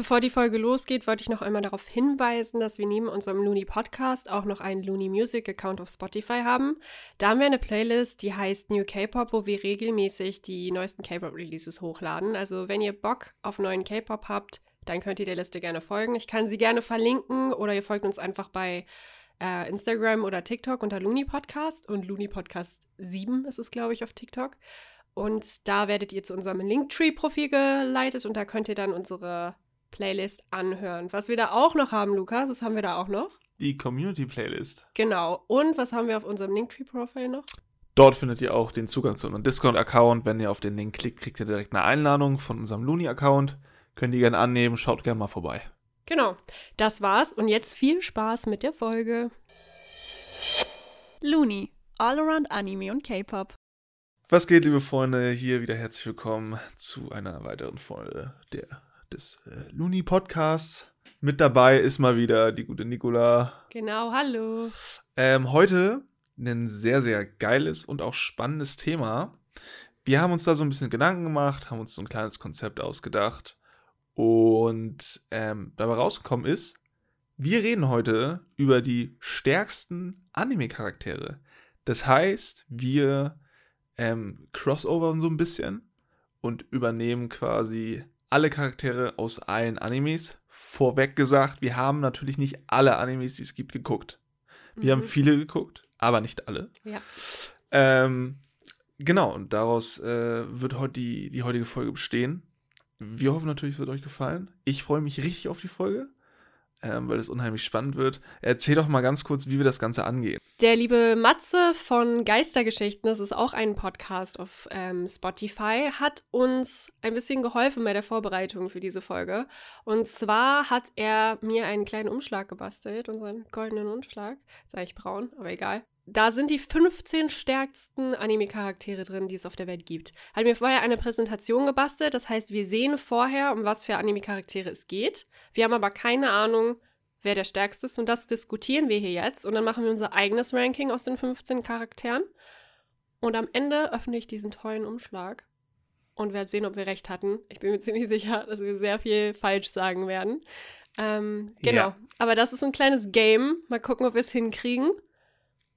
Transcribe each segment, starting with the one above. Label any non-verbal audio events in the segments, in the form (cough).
bevor die Folge losgeht, wollte ich noch einmal darauf hinweisen, dass wir neben unserem Looney Podcast auch noch einen Looney Music Account auf Spotify haben. Da haben wir eine Playlist, die heißt New K-Pop, wo wir regelmäßig die neuesten K-Pop Releases hochladen. Also wenn ihr Bock auf neuen K-Pop habt, dann könnt ihr der Liste gerne folgen. Ich kann sie gerne verlinken oder ihr folgt uns einfach bei äh, Instagram oder TikTok unter Looney Podcast und Looney Podcast 7 ist es, glaube ich, auf TikTok. Und da werdet ihr zu unserem Linktree-Profil geleitet und da könnt ihr dann unsere Playlist anhören. Was wir da auch noch haben, Lukas, was haben wir da auch noch? Die Community-Playlist. Genau. Und was haben wir auf unserem Linktree-Profil noch? Dort findet ihr auch den Zugang zu unserem Discord-Account. Wenn ihr auf den Link klickt, kriegt ihr direkt eine Einladung von unserem Looney-Account. Könnt ihr gerne annehmen, schaut gerne mal vorbei. Genau, das war's und jetzt viel Spaß mit der Folge. Looney, All Around Anime und K-Pop. Was geht, liebe Freunde? Hier wieder herzlich willkommen zu einer weiteren Folge der, des äh, Looney Podcasts. Mit dabei ist mal wieder die gute Nicola. Genau, hallo. Ähm, heute ein sehr, sehr geiles und auch spannendes Thema. Wir haben uns da so ein bisschen Gedanken gemacht, haben uns so ein kleines Konzept ausgedacht und ähm, dabei rausgekommen ist, wir reden heute über die stärksten Anime-Charaktere. Das heißt, wir ähm, crossovern so ein bisschen und übernehmen quasi alle Charaktere aus allen Animes. Vorweg gesagt, wir haben natürlich nicht alle Animes, die es gibt, geguckt. Wir mhm. haben viele geguckt, aber nicht alle. Ja. Ähm, genau, und daraus äh, wird heute die, die heutige Folge bestehen. Wir hoffen natürlich, es wird euch gefallen. Ich freue mich richtig auf die Folge, ähm, weil es unheimlich spannend wird. Erzähl doch mal ganz kurz, wie wir das Ganze angehen. Der liebe Matze von Geistergeschichten, das ist auch ein Podcast auf ähm, Spotify, hat uns ein bisschen geholfen bei der Vorbereitung für diese Folge. Und zwar hat er mir einen kleinen Umschlag gebastelt, unseren goldenen Umschlag. Sag ich braun, aber egal da sind die 15 stärksten Anime-Charaktere drin, die es auf der Welt gibt. Hat mir vorher eine Präsentation gebastelt, das heißt, wir sehen vorher, um was für Anime-Charaktere es geht. Wir haben aber keine Ahnung, wer der stärkste ist und das diskutieren wir hier jetzt und dann machen wir unser eigenes Ranking aus den 15 Charakteren. Und am Ende öffne ich diesen tollen Umschlag und werde sehen, ob wir recht hatten. Ich bin mir ziemlich sicher, dass wir sehr viel falsch sagen werden. Ähm, genau. Ja. Aber das ist ein kleines Game. Mal gucken, ob wir es hinkriegen.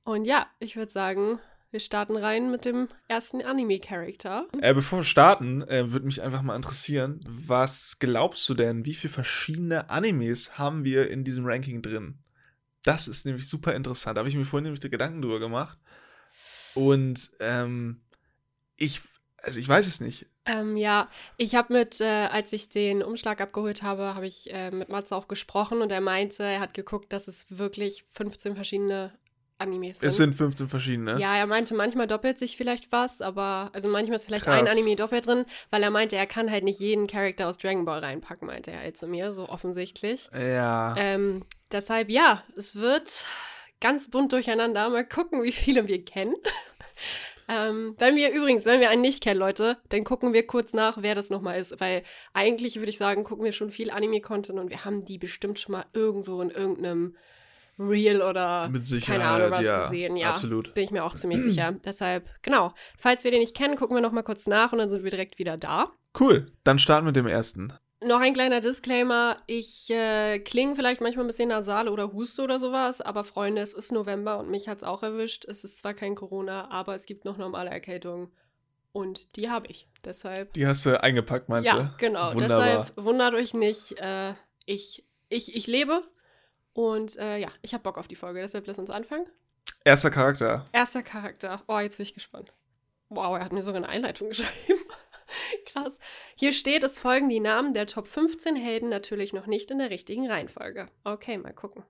Und ja, ich würde sagen, wir starten rein mit dem ersten Anime-Charakter. Äh, bevor wir starten, äh, würde mich einfach mal interessieren, was glaubst du denn, wie viele verschiedene Animes haben wir in diesem Ranking drin? Das ist nämlich super interessant. Da habe ich mir vorhin nämlich die Gedanken drüber gemacht. Und ähm, ich, also ich weiß es nicht. Ähm, ja, ich habe mit, äh, als ich den Umschlag abgeholt habe, habe ich äh, mit Matze auch gesprochen und er meinte, er hat geguckt, dass es wirklich 15 verschiedene Animes sind. Es sind 15 verschiedene. Ja, er meinte, manchmal doppelt sich vielleicht was, aber also manchmal ist vielleicht Krass. ein Anime doppelt drin, weil er meinte, er kann halt nicht jeden Charakter aus Dragon Ball reinpacken, meinte er halt zu mir, so offensichtlich. Ja. Ähm, deshalb, ja, es wird ganz bunt durcheinander. Mal gucken, wie viele wir kennen. (laughs) ähm, wenn wir übrigens, wenn wir einen nicht kennen, Leute, dann gucken wir kurz nach, wer das nochmal ist. Weil eigentlich würde ich sagen, gucken wir schon viel Anime-Content und wir haben die bestimmt schon mal irgendwo in irgendeinem Real oder keine Ahnung was ja, gesehen. Ja, absolut. bin ich mir auch ziemlich sicher. (clears throat) Deshalb, genau. Falls wir den nicht kennen, gucken wir noch mal kurz nach und dann sind wir direkt wieder da. Cool, dann starten wir mit dem ersten. Noch ein kleiner Disclaimer. Ich äh, klinge vielleicht manchmal ein bisschen nasal oder huste oder sowas, aber Freunde, es ist November und mich hat es auch erwischt. Es ist zwar kein Corona, aber es gibt noch normale Erkältungen. Und die habe ich. Deshalb. Die hast du eingepackt, meinst ja, du? Ja, genau. Wunderbar. Deshalb wundert euch nicht. Äh, ich, ich, ich lebe und äh, ja, ich habe Bock auf die Folge, deshalb lass uns anfangen. Erster Charakter. Erster Charakter. Oh, jetzt bin ich gespannt. Wow, er hat mir sogar eine Einleitung (laughs) geschrieben. Krass. Hier steht, es folgen die Namen der Top 15 Helden natürlich noch nicht in der richtigen Reihenfolge. Okay, mal gucken.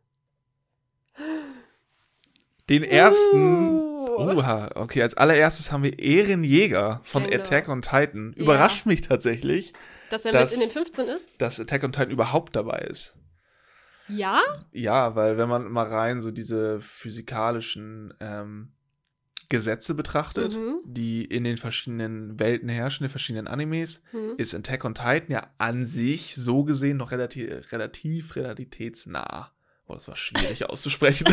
Den ersten. Uh. Uha, okay, als allererstes haben wir Ehrenjäger von genau. Attack on Titan. Überrascht ja. mich tatsächlich. Dass er dass, mit in den 15 ist? Dass Attack on Titan überhaupt dabei ist. Ja? Ja, weil wenn man mal rein so diese physikalischen ähm, Gesetze betrachtet, mhm. die in den verschiedenen Welten herrschen, in den verschiedenen Animes, mhm. ist Attack on Titan ja an sich so gesehen noch relativ, relativ realitätsnah. Oh, das war schwierig (laughs) auszusprechen.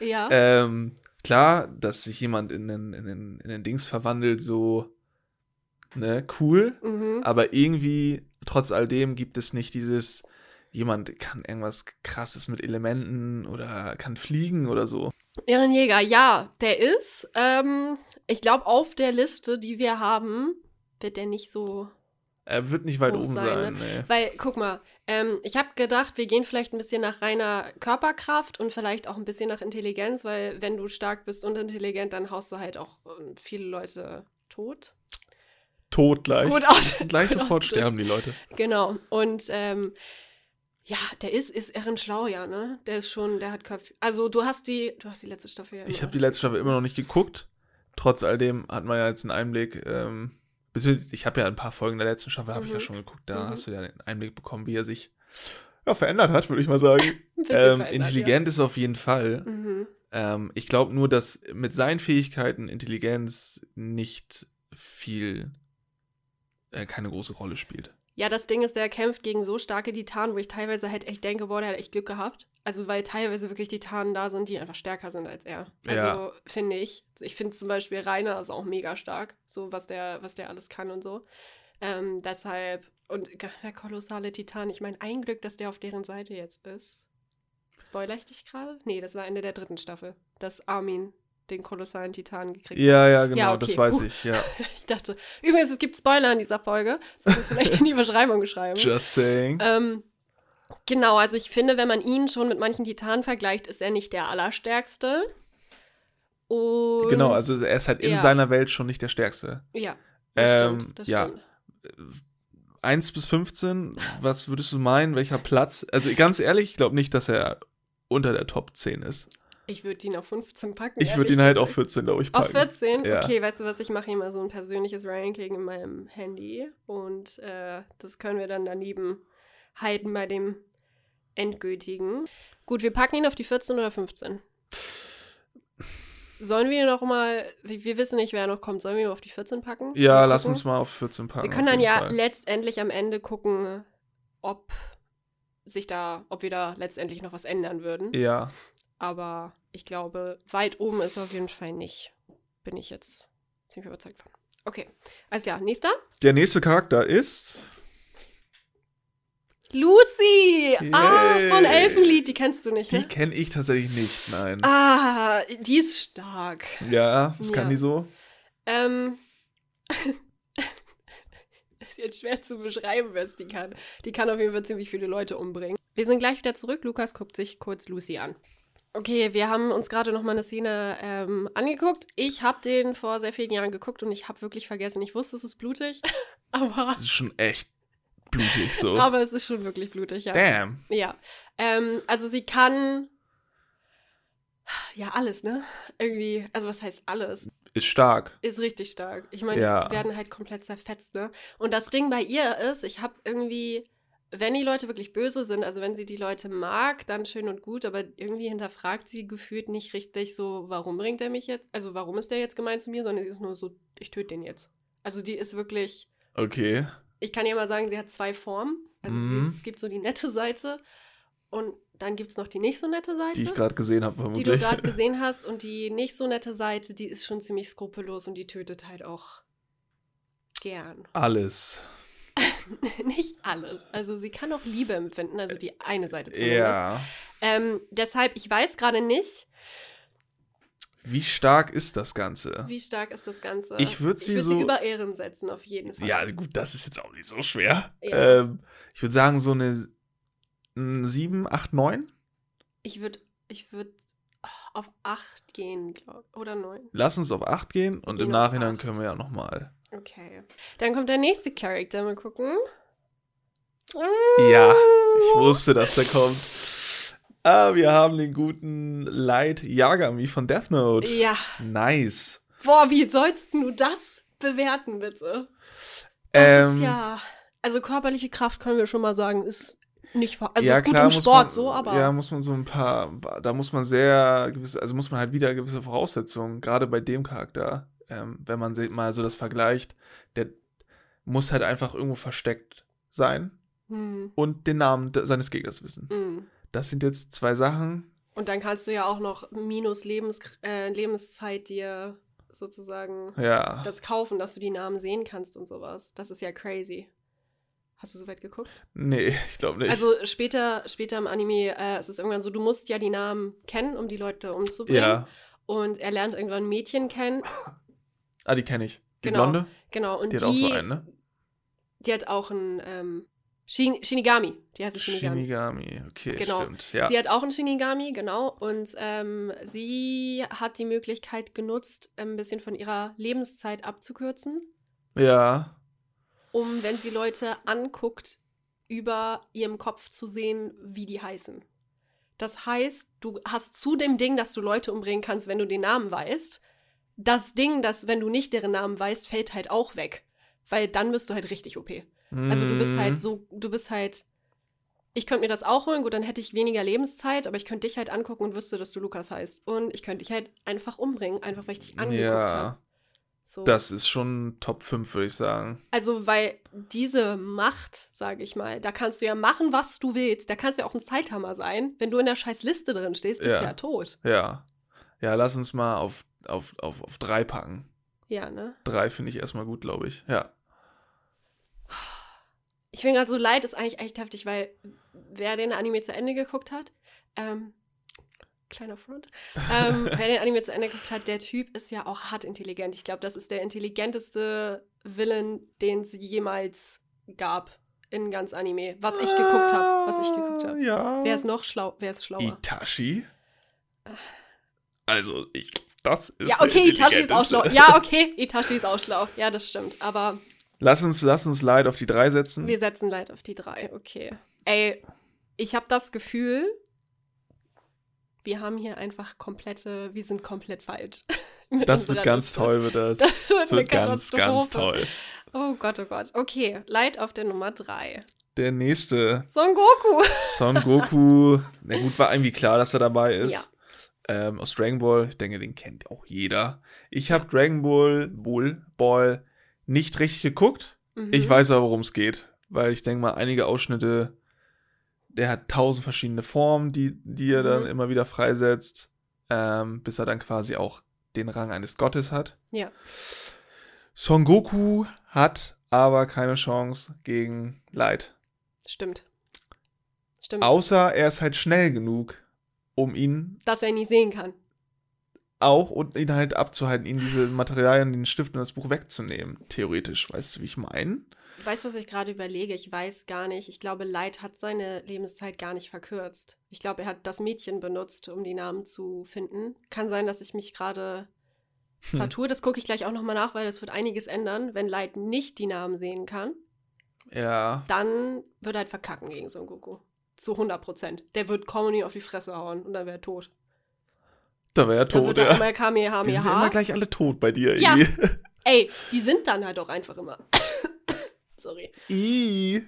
Ja. Ähm, klar, dass sich jemand in den, in den, in den Dings verwandelt, so, ne, cool. Mhm. Aber irgendwie trotz all dem gibt es nicht dieses, jemand kann irgendwas krasses mit Elementen oder kann fliegen oder so. Ehrenjäger, ja, der ist. Ähm, ich glaube, auf der Liste, die wir haben, wird der nicht so. Er wird nicht weit oben sein, sein. ne? nee. Weil, guck mal, ähm, ich habe gedacht, wir gehen vielleicht ein bisschen nach reiner Körperkraft und vielleicht auch ein bisschen nach Intelligenz, weil wenn du stark bist und intelligent, dann haust du halt auch ähm, viele Leute tot. Tot gleich. Gut aus. (laughs) gleich sofort sterben die Leute. Genau. Und ähm, ja, der ist, ist ehrenschlau, ja, ne? Der ist schon, der hat Köpfe. Also du hast die, du hast die letzte Staffel ja Ich habe die letzte Staffel immer noch nicht geguckt. Trotz all dem hat man ja jetzt einen Einblick. Ähm, ich habe ja ein paar Folgen der letzten Staffel habe ich ja Mhm. schon geguckt. Da Mhm. hast du ja einen Einblick bekommen, wie er sich ja, verändert hat, würde ich mal sagen. (laughs) Ähm, intelligent ist er auf jeden Fall. Ja. Mhm. Ähm, ich glaube nur, dass mit seinen Fähigkeiten Intelligenz nicht viel, äh, keine große Rolle spielt. Ja, das Ding ist, der kämpft gegen so starke Titanen, wo ich teilweise halt echt denke, boah, der hat echt Glück gehabt. Also, weil teilweise wirklich Titanen da sind, die einfach stärker sind als er. Also, Ja. finde ich. Ich finde zum Beispiel Rainer ist auch mega stark, so was der, was der alles kann und so. Ähm, deshalb, und der kolossale Titan, ich meine, ein Glück, dass der auf deren Seite jetzt ist. Spoiler ich dich gerade? Nee, das war Ende der dritten Staffel, dass Armin den kolossalen Titan gekriegt hat. Ja, ja, genau, Ja, okay, das weiß puh. ich, ja. (laughs) Ich dachte, übrigens, es gibt Spoiler in dieser Folge. Das wir vielleicht in die Beschreibung schreiben. Just saying. Ähm, genau, also ich finde, wenn man ihn schon mit manchen Titanen vergleicht, ist er nicht der Allerstärkste. Und genau, also er ist halt in ja. seiner Welt schon nicht der Stärkste. Ja, das Ähm, stimmt. Das ja. stimmt. 1 bis 15, was würdest du meinen, welcher Platz? Also ganz ehrlich, ich glaube nicht, dass er unter der Top 10 ist. Ich würde ihn auf 15 packen. Ich würde ihn halt auf gesagt. 14, glaube ich, Auf packen. 14? Ja. Okay, weißt du was, ich mache hier mal so ein persönliches Ranking in meinem Handy und äh, das können wir dann daneben halten bei dem endgültigen. Gut, wir packen ihn auf die 14 oder 15. Sollen wir noch mal, wir wissen nicht, wer noch kommt, sollen wir ihn auf die 14 packen? Ja, lass uns mal auf 14 packen. Wir können auf dann ja Fall. letztendlich am Ende gucken, ob sich da, ob wir da letztendlich noch was ändern würden. Ja, Aber ich glaube, weit oben ist er auf jeden Fall nicht. Bin ich jetzt ziemlich überzeugt von. Okay, alles klar. Nächster? der nächste Charakter ist. Lucy! Ah, von Yay. Elfenlied. Die kennst du nicht, Die ne? kenne ich tatsächlich nicht, nein. Ah, die ist stark. Ja, was kann Ja. die so? Ähm. (laughs) ist jetzt schwer zu beschreiben, was die kann. Die kann auf jeden Fall ziemlich viele Leute umbringen. Wir sind gleich wieder zurück. Lukas guckt sich kurz Lucy an. Okay, wir haben uns gerade noch mal eine Szene ähm, angeguckt. Ich habe den vor sehr vielen Jahren geguckt und ich habe wirklich vergessen. Ich wusste, es ist blutig, (laughs) aber, Das ist schon echt blutig so. (laughs) aber es ist schon wirklich blutig, ja. Damn. Ja, ähm, also sie kann ja alles, ne? Irgendwie, also was heißt alles? Ist stark. Ist richtig stark. Ich meine, Ja. sie werden halt komplett zerfetzt, ne? Und das Ding bei ihr ist, ich habe irgendwie, wenn die Leute wirklich böse sind, also wenn sie die Leute mag, dann schön und gut, aber irgendwie hinterfragt sie gefühlt nicht richtig so, warum bringt er mich jetzt, also warum ist der jetzt gemein zu mir, sondern sie ist nur so, ich töte den jetzt. Also die ist wirklich, Okay. ich kann ja mal sagen, sie hat zwei Formen. Also Mhm. ist, es gibt so die nette Seite und dann gibt es noch die nicht so nette Seite. Die ich gerade gesehen habe, die vermutlich. du gerade (laughs) gesehen hast und die nicht so nette Seite, die ist schon ziemlich skrupellos und die tötet halt auch gern. Alles. (laughs) nicht alles. Also sie kann auch Liebe empfinden, also die eine Seite zumindest. Ja. Ähm, deshalb, ich weiß gerade nicht, Wie stark ist das Ganze? wie stark ist das Ganze. Ich würd sie ich würd so- sie über Ehren setzen, auf jeden Fall. Ja, gut, das ist jetzt auch nicht so schwer. Ja. Ähm, ich würde sagen, so eine mm, 7, 8, 9. Ich würde ich würd auf 8 gehen, glaube Oder 9. Lass uns auf 8 gehen und Gehen im Nachhinein können wir ja nochmal. Okay. Dann kommt der nächste Charakter. Mal gucken. Ja, ich wusste, dass der kommt. Ah, wir haben den guten Light Yagami von Death Note. Ja. Nice. Boah, wie sollst du das bewerten, bitte? Das Ähm, ist ja. Also körperliche Kraft können wir schon mal sagen, ist nicht vor. Also ja, ist gut klar, im Sport man, so, aber. Ja, muss man so ein paar, da muss man sehr gewisse, also muss man halt wieder gewisse Voraussetzungen, gerade bei dem Charakter, ähm, wenn man mal so das vergleicht, der muss halt einfach irgendwo versteckt sein Hm, und den Namen seines Gegners wissen. hm. Das sind jetzt zwei Sachen. Und dann kannst du ja auch noch minus Lebens, äh, Lebenszeit dir sozusagen Ja. das kaufen, dass du die Namen sehen kannst und sowas. Das ist ja crazy. Hast du so weit geguckt? Nee, (laughs) ich glaube nicht. Also später, später im Anime äh, es ist irgendwann so, du musst ja die Namen kennen, um die Leute umzubringen. ja. Und er lernt irgendwann ein Mädchen kennen. Ah, die kenne ich. Die Genau. Blonde? Genau. Und Die die, hat auch so einen, ne? die hat auch einen ähm, Shin Shinigami. Die heißt Shinigami. Shinigami. Okay, Genau. stimmt. Ja. Sie hat auch einen Shinigami, genau. Und ähm, sie hat die Möglichkeit genutzt, ein bisschen von ihrer Lebenszeit abzukürzen, ja. um, wenn sie Leute anguckt, über ihrem Kopf zu sehen, wie die heißen. Das heißt, du hast zu dem Ding, dass du Leute umbringen kannst, wenn du den Namen weißt, das Ding, das, wenn du nicht deren Namen weißt, fällt halt auch weg. Weil dann bist du halt richtig OP. Also du bist Mhm. halt so, du bist halt. Ich könnte mir das auch holen, gut, dann hätte ich weniger Lebenszeit, aber ich könnte dich halt angucken und wüsste, dass du Lukas heißt. Und ich könnte dich halt einfach umbringen, einfach weil ich dich angeguckt Ja. habe. So. Das ist schon Top 5, würde ich sagen. Also, weil diese Macht, sage ich mal, da kannst du ja machen, was du willst. Da kannst du ja auch ein Zeithammer sein. Wenn du in der scheiß Liste drin stehst, bist Ja. du ja tot. Ja. Ja, lass uns mal auf, auf, auf, auf drei packen. Ja, ne? Drei finde ich erstmal gut, glaube ich. Ja. Ich finde gerade so leid ist eigentlich echt heftig, weil wer den Anime zu Ende geguckt hat, ähm, kleiner Front, ähm, (laughs) wer den Anime zu Ende geguckt hat, der Typ ist ja auch hart intelligent. Ich glaube, das ist der intelligenteste Villain, den es jemals gab in ganz Anime. Was ich geguckt habe, was ich geguckt habe. Ja. Wer ist noch schlau? Wer ist schlauer? Itachi? Also, ich, das ist Ja, okay, Itachi ist auch schlau. Ja, (laughs) okay, Itachi ist auch schlau. Ja, das stimmt. Aber Lass uns, lass uns Light auf die drei setzen. wir setzen Leid auf die drei. Okay. Ey, ich habe das Gefühl, wir haben hier einfach komplette, wir sind komplett falsch. (laughs) das wird ganz Liste. toll, wird das. (laughs) Das wird, Das wird ganz, ganz toll. Oh Gott, oh Gott. Okay, Leid auf der Nummer drei. Der nächste, Son Goku. Son Goku. Na gut, war irgendwie klar, dass er dabei ist. Ja. Ähm, aus Dragon Ball. Ich denke, den kennt auch jeder. Ich habe Dragon Ball, Bull, Ball nicht richtig geguckt. Mhm. Ich weiß aber, worum es geht. Weil ich denke mal, einige Ausschnitte, der hat tausend verschiedene Formen, die, die er dann Mhm. immer wieder freisetzt, ähm, bis er dann quasi auch den Rang eines Gottes hat. Ja. Son Goku hat aber keine Chance gegen Light. Stimmt. Stimmt. Außer er ist halt schnell genug, um ihn Dass er ihn nicht sehen kann. auch und ihn halt abzuhalten, ihn diese Materialien, den Stift und das Buch wegzunehmen. Theoretisch, weißt du, wie ich meine? Weißt du, was ich gerade überlege? Ich weiß gar nicht. Ich glaube, Light hat seine Lebenszeit gar nicht verkürzt. Ich glaube, er hat das Mädchen benutzt, um die Namen zu finden. Kann sein, dass ich mich gerade Hm. vertue. Das gucke ich gleich auch nochmal nach, weil das wird einiges ändern. Wenn Light nicht die Namen sehen kann, Ja. dann wird er halt verkacken gegen Son Goku. Zu 100 Prozent. Der wird Comedy auf die Fresse hauen und dann wäre er tot. Da wäre er Dann tot, ja. immer Die sind ja immer gleich alle tot bei dir. Ja. (laughs) Ey, die sind dann halt auch einfach immer. (laughs) Sorry. I.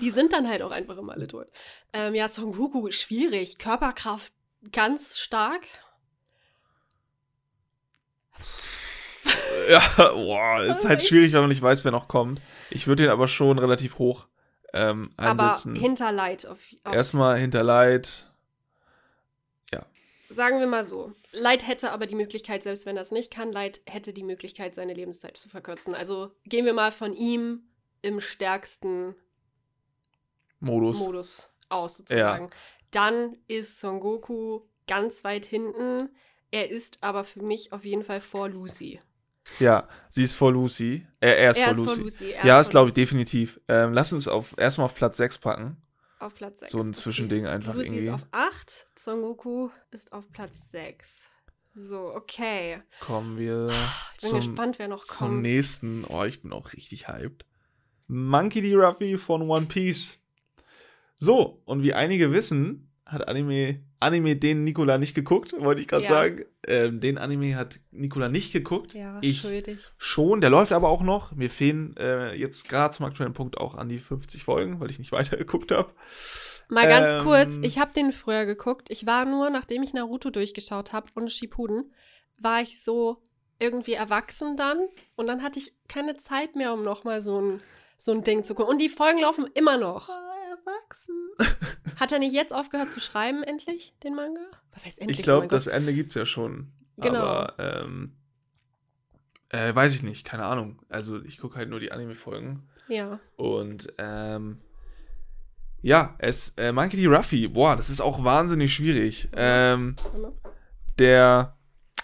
Die sind dann halt auch einfach immer alle tot. Ähm, ja, Son Goku, schwierig. Körperkraft ganz stark. Ja, (laughs) boah, ist Also halt schwierig, wenn man nicht weiß, wer noch kommt. Ich würde den aber schon relativ hoch ähm, Aber einsetzen. hinter Light. Auf, auf, Erstmal hinter Light. sagen wir mal so. Light hätte aber die Möglichkeit, selbst wenn er es nicht kann, Light hätte die Möglichkeit, seine Lebenszeit zu verkürzen. Also gehen wir mal von ihm im stärksten Modus. Modus aus, sozusagen. Dann ist Son Goku ganz weit hinten. Er ist aber für mich auf jeden Fall vor Lucy. Ja, sie ist vor Lucy. Äh, er ist er vor ist Lucy. vor Lucy. Er Ja, ist glaube ich Lucy. definitiv. Ähm, lass uns auf erstmal auf Platz 6 packen. Auf Platz 6. So ein Zwischending einfach Lucy irgendwie. ist auf 8, Son Goku ist auf Platz 6. So, okay. Kommen wir Ich bin zum, gespannt, wer noch zum kommt. nächsten. Oh, ich bin auch richtig hyped. Monkey D. Ruffy von One Piece. So, und wie einige wissen, hat Anime, Anime den Nikola nicht geguckt, wollte ich gerade Ja. sagen. Ähm, den Anime hat Nikola nicht geguckt. Ja, ich schuldig. schon. Der läuft aber auch noch. Mir fehlen äh, jetzt gerade zum aktuellen Punkt auch an die 50 Folgen, weil ich nicht (laughs) weitergeguckt habe. Mal ganz Ähm, kurz, ich habe den früher geguckt. Ich war nur, nachdem ich Naruto durchgeschaut habe und Shippuden, war ich so irgendwie erwachsen dann und dann hatte ich keine Zeit mehr, um nochmal so ein, so ein Ding zu gucken. Und die Folgen laufen immer noch. erwachsen. (laughs) Hat er nicht jetzt aufgehört zu schreiben, endlich, den Manga? Was heißt endlich? Ich glaube, das Ende gibt es ja schon. Genau. Aber, ähm, äh, weiß ich nicht, keine Ahnung. Also, ich gucke halt nur die Anime-Folgen. Ja. Und ähm, ja, es, äh, Monkey D. Ruffy, boah, das ist auch wahnsinnig schwierig. Ähm, der,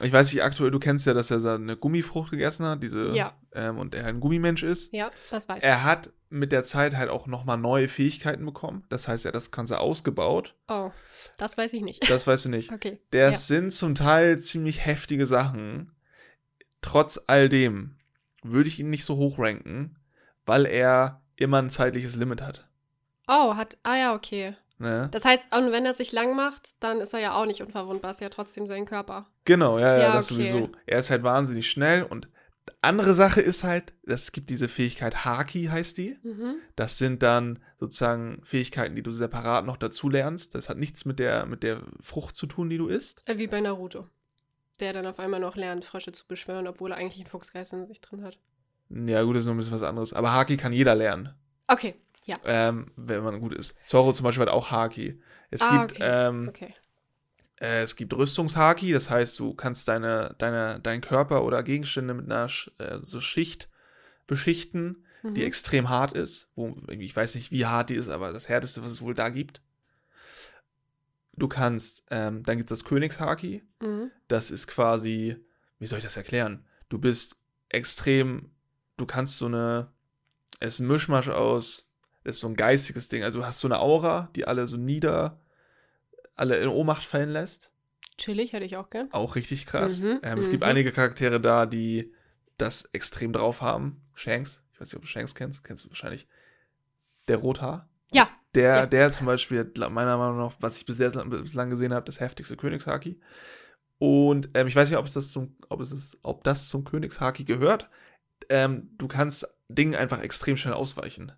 ich weiß nicht, aktuell, du kennst ja, dass er seine Gummifrucht gegessen hat, diese, Ja. ähm, und er ein Gummimensch ist. Ja, das weiß Er hat mit der Zeit halt auch nochmal neue Fähigkeiten bekommen. Das heißt, er hat das Ganze ausgebaut. ich. Oh, das weiß ich nicht. Das weißt du nicht. (laughs) Okay. Das ja. sind zum Teil ziemlich heftige Sachen. Trotz all dem würde ich ihn nicht so hoch ranken, weil er immer ein zeitliches Limit hat. Oh, hat. Ah ja, okay. Ne? Das heißt, und wenn er sich lang macht, dann ist er ja auch nicht unverwundbar, ist ja trotzdem sein Körper. Genau, ja, ja, Ja, das okay. sowieso. Er ist halt wahnsinnig schnell und andere Sache ist halt, es gibt diese Fähigkeit Haki heißt die. Mhm. Das sind dann sozusagen Fähigkeiten, die du separat noch dazu lernst. Das hat nichts mit der, mit der Frucht zu tun, die du isst. Äh, Wie bei Naruto. Der dann auf einmal noch lernt, Frösche zu beschwören, obwohl er eigentlich einen Fuchsgeist in sich drin hat. Ja, gut, das ist noch ein bisschen was anderes. Aber Haki kann jeder lernen. Okay, ja. ähm, wenn man gut ist. Zoro zum Beispiel hat auch Haki. Es Ah, gibt, okay. ähm, Okay. äh, es gibt Rüstungshaki, das heißt, du kannst deine, deine, deinen Körper oder Gegenstände mit einer äh, so Schicht beschichten, die Mhm. extrem hart ist. Wo, ich weiß nicht, wie hart die ist, aber das härteste, was es wohl da gibt. Du kannst, ähm, dann gibt es das Königshaki. Mhm. Das ist quasi, wie soll ich das erklären? Du bist extrem, du kannst so eine, es ist ein Mischmasch aus, es ist so ein geistiges Ding. Also du hast so eine Aura, die alle so nieder, alle in Ohnmacht fallen lässt. Chillig hätte ich auch gern. Auch richtig krass. Mhm, ähm, es gibt mhm. einige Charaktere da, die das extrem drauf haben. Shanks, ich weiß nicht, ob du Shanks kennst, kennst du wahrscheinlich. Der Rothaar. Ja. Der, Ja. der zum Beispiel, hat meiner Meinung nach, was ich bisher, bislang gesehen habe, das heftigste Königshaki. Und ähm, ich weiß nicht, ob es das zum, ob es ist, ob das zum Königshaki gehört. Ähm, du kannst Dingen einfach extrem schnell ausweichen.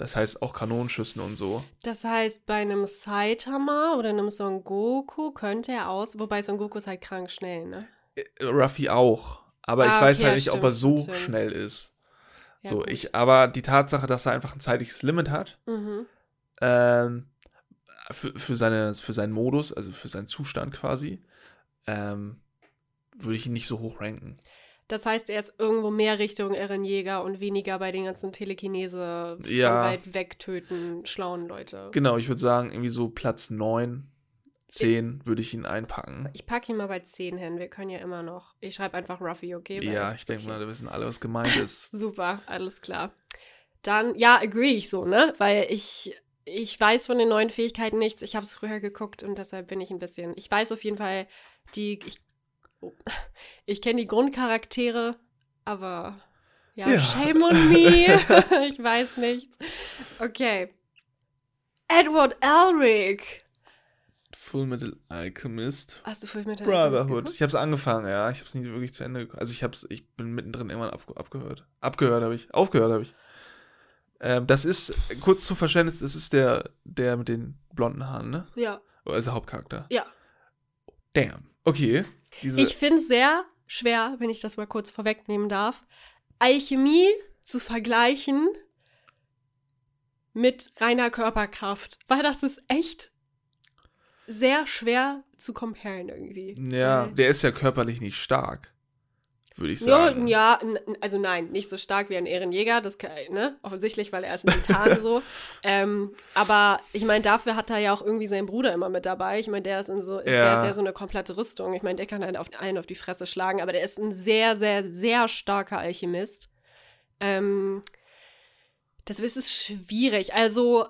Das heißt auch Kanonenschüssen und so. Das heißt, bei einem Saitama oder einem Son Goku könnte er aus, wobei Son Goku ist halt krank schnell, ne? Äh, Ruffy auch. Aber ich Ah, weiß okay, halt nicht, ob er stimmt, so stimmt. schnell ist. Ja, so, gut. ich, aber die Tatsache, dass er einfach ein zeitliches Limit hat, Mhm. ähm, für, für, seine, für seinen Modus, also für seinen Zustand quasi, ähm, würde ich ihn nicht so hoch ranken. Das heißt, er ist irgendwo mehr Richtung Ehrenjäger und weniger bei den ganzen Telekinese Ja. weit weg töten, schlauen Leute. Genau, ich würde sagen, irgendwie so Platz 9, 10 würde ich ihn einpacken. Ich packe ihn mal bei 10 hin. Wir können ja immer noch. Ich schreibe einfach Ruffy, okay? Ja, ich denke okay. mal, da wissen alle, was gemeint ist. (laughs) Super, alles klar. Dann, ja, agree ich so, ne? Weil ich, ich weiß von den neuen Fähigkeiten nichts. Ich habe es früher geguckt und deshalb bin ich ein bisschen. Ich weiß auf jeden Fall, die. Ich, ich kenne die Grundcharaktere, aber. Ja, Ja. shame on me. (laughs) ich weiß nichts. Okay. Edward Elric. Full Metal Alchemist. Hast du mit der Brotherhood. Ich habe es angefangen, ja. Ich habe es nie wirklich zu Ende geguckt. Also ich hab's, ich bin mittendrin irgendwann ab, abgehört. Abgehört habe ich. Aufgehört habe ich. Ähm, das ist, kurz zum Verständnis, das ist der, der mit den blonden Haaren, ne? Ja, Oder ist der Hauptcharakter? ja. Damn. Okay. Diese, Ich finde es sehr schwer, wenn ich das mal kurz vorwegnehmen darf, Alchemie zu vergleichen mit reiner Körperkraft, weil das ist echt sehr schwer zu comparen irgendwie. ja, der ist ja körperlich nicht stark. Würde ich sagen. ja, also nein, nicht so stark wie ein Ehrenjäger, das kann, ne, offensichtlich, weil er ist ein Titan so. (laughs) Ähm, aber ich meine, dafür hat er ja auch irgendwie seinen Bruder immer mit dabei. Ich meine, der ist in so, der Ja. ist ja so eine komplette Rüstung. Ich meine, der kann halt auf einen auf die Fresse schlagen, aber der ist ein sehr, sehr, sehr starker Alchemist. Ähm, das ist schwierig. Also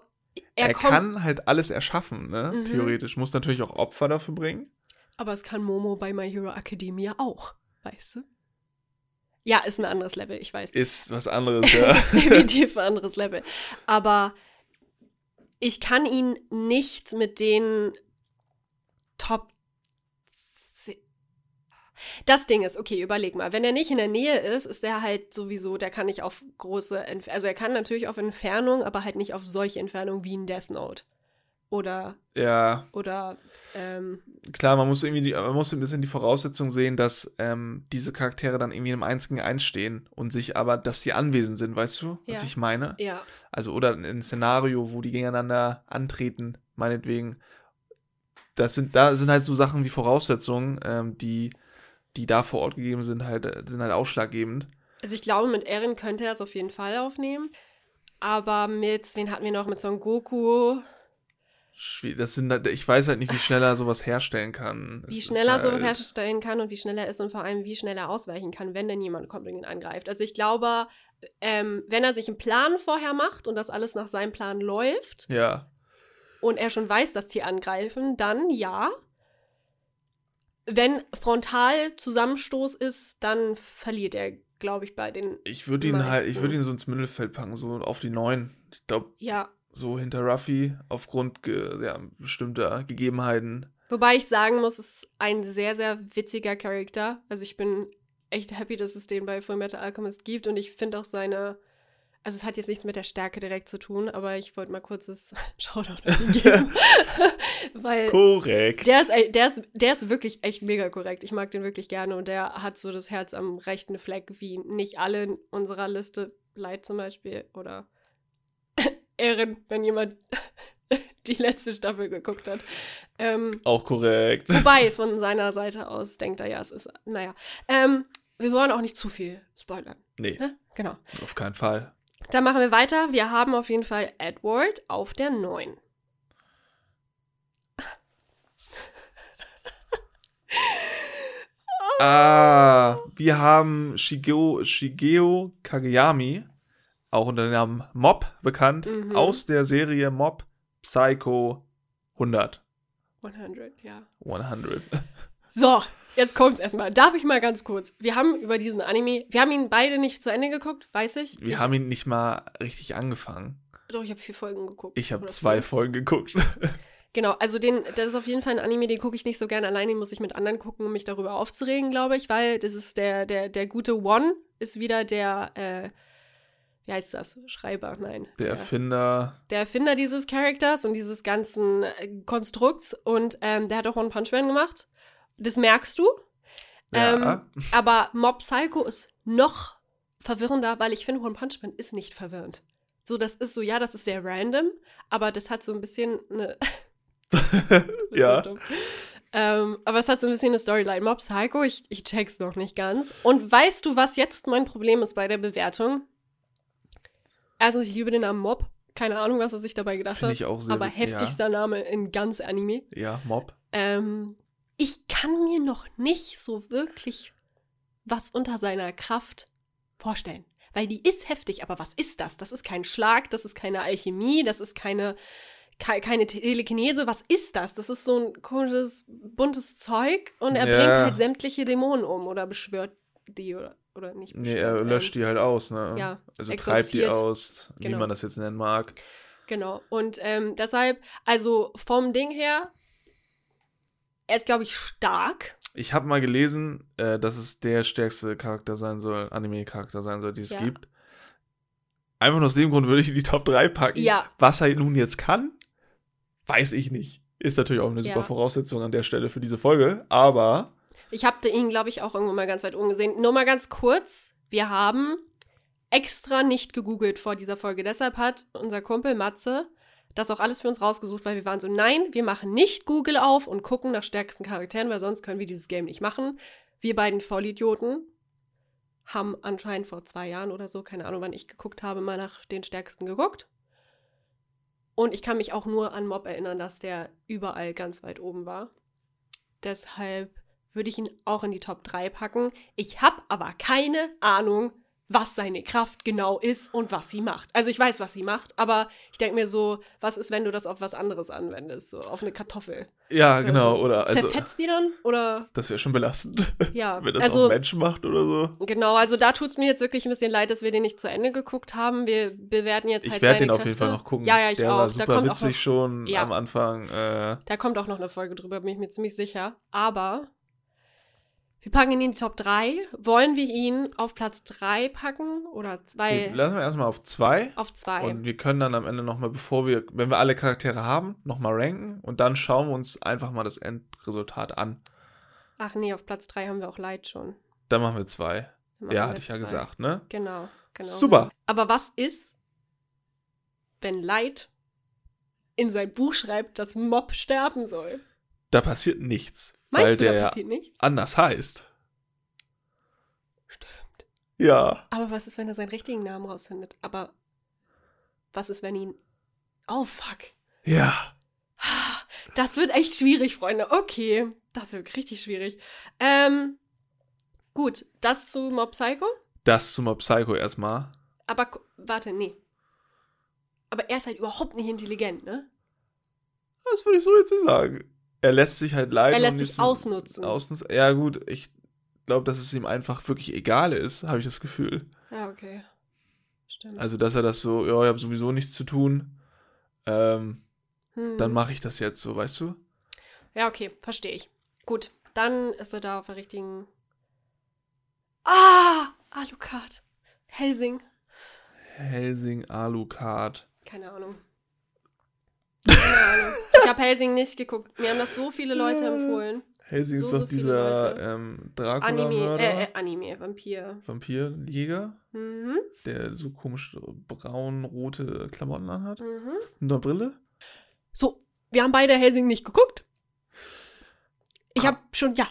er, Er, kann halt alles erschaffen, ne? Mhm. Theoretisch. Muss natürlich auch Opfer dafür bringen. aber es kann Momo bei My Hero Academia auch, weißt du? Ja, ist ein anderes Level, ich weiß. Ist was anderes, ja. (laughs) ist definitiv ein (laughs) anderes Level. Aber ich kann ihn nicht mit den Top. Das Ding ist, okay, überleg mal, wenn er nicht in der Nähe ist, ist er halt sowieso, der kann nicht auf große, Entf also er kann natürlich auf Entfernung, aber halt nicht auf solche Entfernung wie ein Death Note. Oder, ja, oder, ähm, klar, man muss irgendwie die, man muss ein bisschen die Voraussetzung sehen, dass ähm, diese Charaktere dann irgendwie im Eins gegen Eins stehen und sich aber, dass die anwesend sind, weißt du, was Ja. ich meine? ja, Also, oder ein Szenario, wo die gegeneinander antreten, meinetwegen. Das sind, da sind halt so Sachen wie Voraussetzungen, ähm, die, die da vor Ort gegeben sind, halt, äh, sind halt ausschlaggebend. Also ich glaube, mit Erin könnte er es auf jeden Fall aufnehmen. Aber mit, wen hatten wir noch? Mit Son Goku. Das sind, halt- ich weiß halt nicht, wie schnell er sowas herstellen kann. Wie Es schnell er ist sowas halt- herstellen kann und wie schnell er ist und vor allem, wie schnell er ausweichen kann, wenn denn jemand kommt und ihn angreift. Also ich glaube, ähm, wenn er sich einen Plan vorher macht und das alles nach seinem Plan läuft Ja. und er schon weiß, dass die angreifen, dann ja. Wenn frontal Zusammenstoß ist, dann verliert er, glaube ich, bei den. Ich würde ihn halt, ich Meisten. würde ihn so ins Mittelfeld packen, so auf die neun. Ich glaube, Ja. So hinter Ruffy aufgrund ge, ja, bestimmter Gegebenheiten. Wobei ich sagen muss, es ist ein sehr, sehr witziger Charakter. Also ich bin echt happy, dass es den bei Fullmetal Alchemist gibt und ich finde auch seine, also es hat jetzt nichts mit der Stärke direkt zu tun, aber ich wollte mal kurzes (laughs) Shoutout geben. (laughs) Weil Korrekt. der ist, der, ist, der ist wirklich echt mega korrekt. Ich mag den wirklich gerne und der hat so das Herz am rechten Fleck, wie nicht alle in unserer Liste. Light zum Beispiel oder Ehren, wenn jemand (laughs) die letzte Staffel geguckt hat. Ähm, Auch korrekt. wobei, von seiner Seite aus denkt er ja, es ist, naja. Ähm, wir wollen auch nicht zu viel spoilern. Nee, Ne? Genau. auf keinen Fall. Dann machen wir weiter. Wir haben auf jeden Fall Edward auf der 9. Ah, wir haben Shigeo, Shigeo Kageyami, auch unter dem Namen Mob bekannt, Mhm. aus der Serie Mob Psycho 100. 100, ja. 100. So, jetzt kommt's erstmal. Darf ich mal ganz kurz? Wir haben über diesen Anime, wir haben ihn beide nicht zu Ende geguckt, weiß ich. Wir ich, haben ihn nicht mal richtig angefangen. Doch, ich habe vier Folgen geguckt. Ich habe zwei fünf. Folgen geguckt. (laughs) Genau, also den, das ist auf jeden Fall ein Anime, den gucke ich nicht so gerne allein, den muss ich mit anderen gucken, um mich darüber aufzuregen, glaube ich, weil das ist der, der, der gute One ist wieder der, äh, wie heißt das? Schreiber, nein. Der Erfinder. der Erfinder dieses Charakters und dieses ganzen äh, Konstrukts und ähm, der hat auch One Punch Man gemacht. Das merkst du. Ähm, Ja. Aber Mob Psycho ist noch verwirrender, weil ich finde, One Punch Man ist nicht verwirrend. So, das ist so, ja, das ist sehr random, aber das hat so ein bisschen eine. (laughs) (laughs) Ja. ähm, aber es hat so ein bisschen eine Storyline. Mob Psycho, ich, ich check's noch nicht ganz. Und weißt du, was jetzt mein Problem ist bei der Bewertung? Erstens, ich liebe den Namen Mob. Keine Ahnung, was er sich dabei gedacht Finde hat. ich auch sehr aber heftigster Name in ganz Anime. Ja, ja Mob. Ähm, ich kann mir noch nicht so wirklich was unter seiner Kraft vorstellen. Weil die ist heftig, aber was ist das? Das ist kein Schlag, das ist keine Alchemie, das ist keine, ke keine Telekinese. Was ist das? Das ist so ein komisches, buntes Zeug und er Ja. bringt halt sämtliche Dämonen um oder beschwört die oder, oder nicht. Nee, er löscht die halt aus, ne? ja, Also treibt die aus, wie Genau. man das jetzt nennen mag. Genau. Und ähm, deshalb, also vom Ding her, er ist, glaube ich, stark. Ich habe mal gelesen, äh, dass es der stärkste Charakter sein soll, Anime-Charakter sein soll, die es Ja. gibt. Einfach nur aus dem Grund würde ich in die Top 3 packen. Ja. Was er nun jetzt kann, weiß ich nicht. Ist natürlich auch eine super Ja. Voraussetzung an der Stelle für diese Folge, aber Ich habe ihn, glaube ich, auch irgendwo mal ganz weit oben gesehen. Nur mal ganz kurz. Wir haben extra nicht gegoogelt vor dieser Folge. Deshalb hat unser Kumpel Matze das auch alles für uns rausgesucht, weil wir waren so, nein, wir machen nicht Google auf und gucken nach stärksten Charakteren, weil sonst können wir dieses Game nicht machen. Wir beiden Vollidioten haben anscheinend vor zwei Jahren oder so, keine Ahnung, wann ich geguckt habe, mal nach den stärksten geguckt. Und ich kann mich auch nur an Mob erinnern, dass der überall ganz weit oben war. Deshalb würde ich ihn auch in die Top 3 packen. Ich habe aber keine Ahnung, was seine Kraft genau ist und was sie macht. Also ich weiß, was sie macht, aber ich denke mir so, was ist, wenn du das auf was anderes anwendest? So auf eine Kartoffel. ja, genau, so. oder also Zerfetzt die dann? Oder das wäre schon belastend, (laughs) ja. wenn das also auch Menschen macht oder so. genau, also da tut es mir jetzt wirklich ein bisschen leid, dass wir den nicht zu Ende geguckt haben. Wir bewerten jetzt Ich halt werde seine den auf jeden. Fall noch gucken. Ja, ja, ich Der auch. war da super kommt auch witzig noch, schon Ja. am Anfang. Äh, Da kommt auch noch eine Folge drüber, bin ich mir ziemlich sicher. Aber wir packen ihn in die Top 3. Wollen wir ihn auf Platz 3 packen oder zwei lassen wir erstmal auf zwei. auf 2? Und wir können dann am Ende nochmal, bevor wir, wenn wir alle Charaktere haben, nochmal ranken und dann schauen wir uns einfach mal das Endresultat an. Ach nee, auf Platz 3 haben wir auch Light schon. Dann machen wir zwei. Dann machen Ja, wir hatte ich ja zwei. gesagt, ne? Genau, genau. Super. Aber was ist, wenn Light in sein Buch schreibt, dass Mob sterben soll? Da passiert nichts. Weil Meinst du, der ja anders heißt. Stimmt. Ja. Aber was ist, wenn er seinen richtigen Namen rausfindet? Aber Was ist, wenn ihn. Oh, fuck. Ja. Das wird echt schwierig, Freunde. Okay. Das wird richtig schwierig. Ähm, gut, das zu Mob Psycho. Das zu Mob Psycho erstmal. Aber warte, nee. Aber er ist halt überhaupt nicht intelligent, ne? Das würde ich so jetzt nicht sagen. Er lässt sich halt leiden. Er lässt sich so ausnutzen. ausnutzen. Ja, gut, ich glaube, dass es ihm einfach wirklich egal ist, habe ich das Gefühl. Ja, okay. Stimmt. Also, dass er das so, ja, ich habe sowieso nichts zu tun. Ähm, Hm. dann mache ich das jetzt so, weißt du? Ja, okay, verstehe ich. Gut, dann ist er da auf der richtigen. Ah! Alucard. Helsing. Helsing Alucard. Keine Ahnung. Ich habe Helsing nicht geguckt. Mir haben das so viele Leute empfohlen. Helsing ist So, doch so dieser ähm, Anime, Dracula-Mörder, äh, äh, Anime, Vampir. Vampirjäger, Mhm. der so komisch braun-rote Klamotten anhat. Mhm. Und eine Brille. So, wir haben beide Helsing nicht geguckt. Ich Ah. habe schon, ja,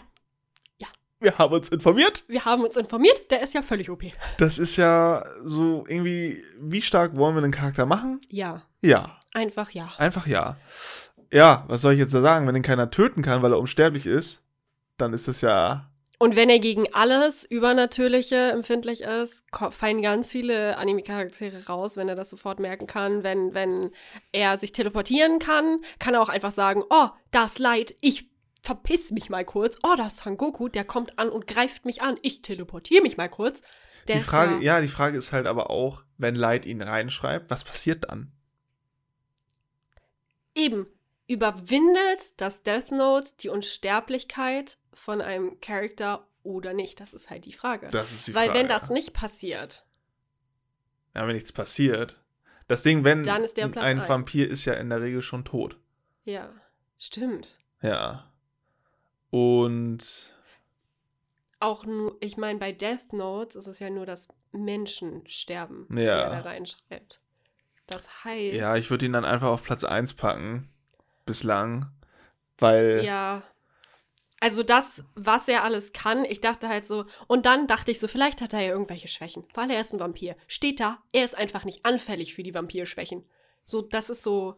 Wir haben uns informiert. wir haben uns informiert. Der ist ja völlig OP. Das ist ja so irgendwie, wie stark wollen wir den Charakter machen? Ja, Ja, einfach ja. einfach ja. Ja, was soll ich jetzt da sagen? Wenn den keiner töten kann, weil er unsterblich ist, dann ist das ja. Und wenn er gegen alles Übernatürliche empfindlich ist, fallen ganz viele Anime-Charaktere raus, wenn er das sofort merken kann. Wenn, wenn er sich teleportieren kann, kann er auch einfach sagen, oh, das Leid, ich verpiss mich mal kurz. Oh, das ist Sangoku, der kommt an und greift mich an. Ich teleportiere mich mal kurz. Der die Frage, ja, ja, die Frage ist halt aber auch, wenn Light ihn reinschreibt, was passiert dann? Eben überwindet das Death Note die Unsterblichkeit von einem Charakter oder nicht? Das ist halt die Frage. Das ist die Weil Frage. wenn das nicht passiert, Ja, wenn nichts passiert. Das Ding, wenn Dann ist der Platz ein ein. Vampir ist ja in der Regel schon tot. ja, stimmt. Ja. Und Auch nur, ich meine, bei Death Notes ist es ja nur das Menschen sterben, die Ja. er da reinschreibt. Das heißt. ja, ich würde ihn dann einfach auf Platz 1 packen. Bislang. Weil. Ja. Also das, was er alles kann, ich dachte halt so, und dann dachte ich so, vielleicht hat er ja irgendwelche Schwächen, weil er ist ein Vampir. Steht da, er ist einfach nicht anfällig für die Vampirschwächen. So, das ist so,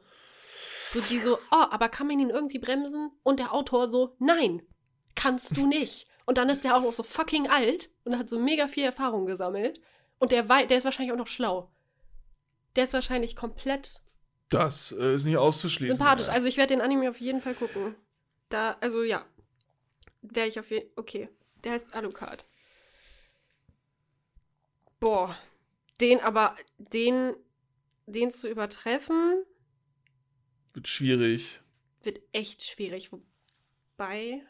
so die so, oh, aber kann man ihn irgendwie bremsen? Und der Autor so, nein, kannst du nicht. Und dann ist der auch noch so fucking alt und hat so mega viel Erfahrung gesammelt. Und der, der ist wahrscheinlich auch noch schlau. Der ist wahrscheinlich komplett Das äh, ist nicht auszuschließen. Sympathisch. ja. Also ich werde den Anime auf jeden Fall gucken. Da, also ja. Werde ich auf jeden Okay. Der heißt Alucard. Boah. Den aber, den, den zu übertreffen, Wird schwierig. wird echt schwierig. Wobei.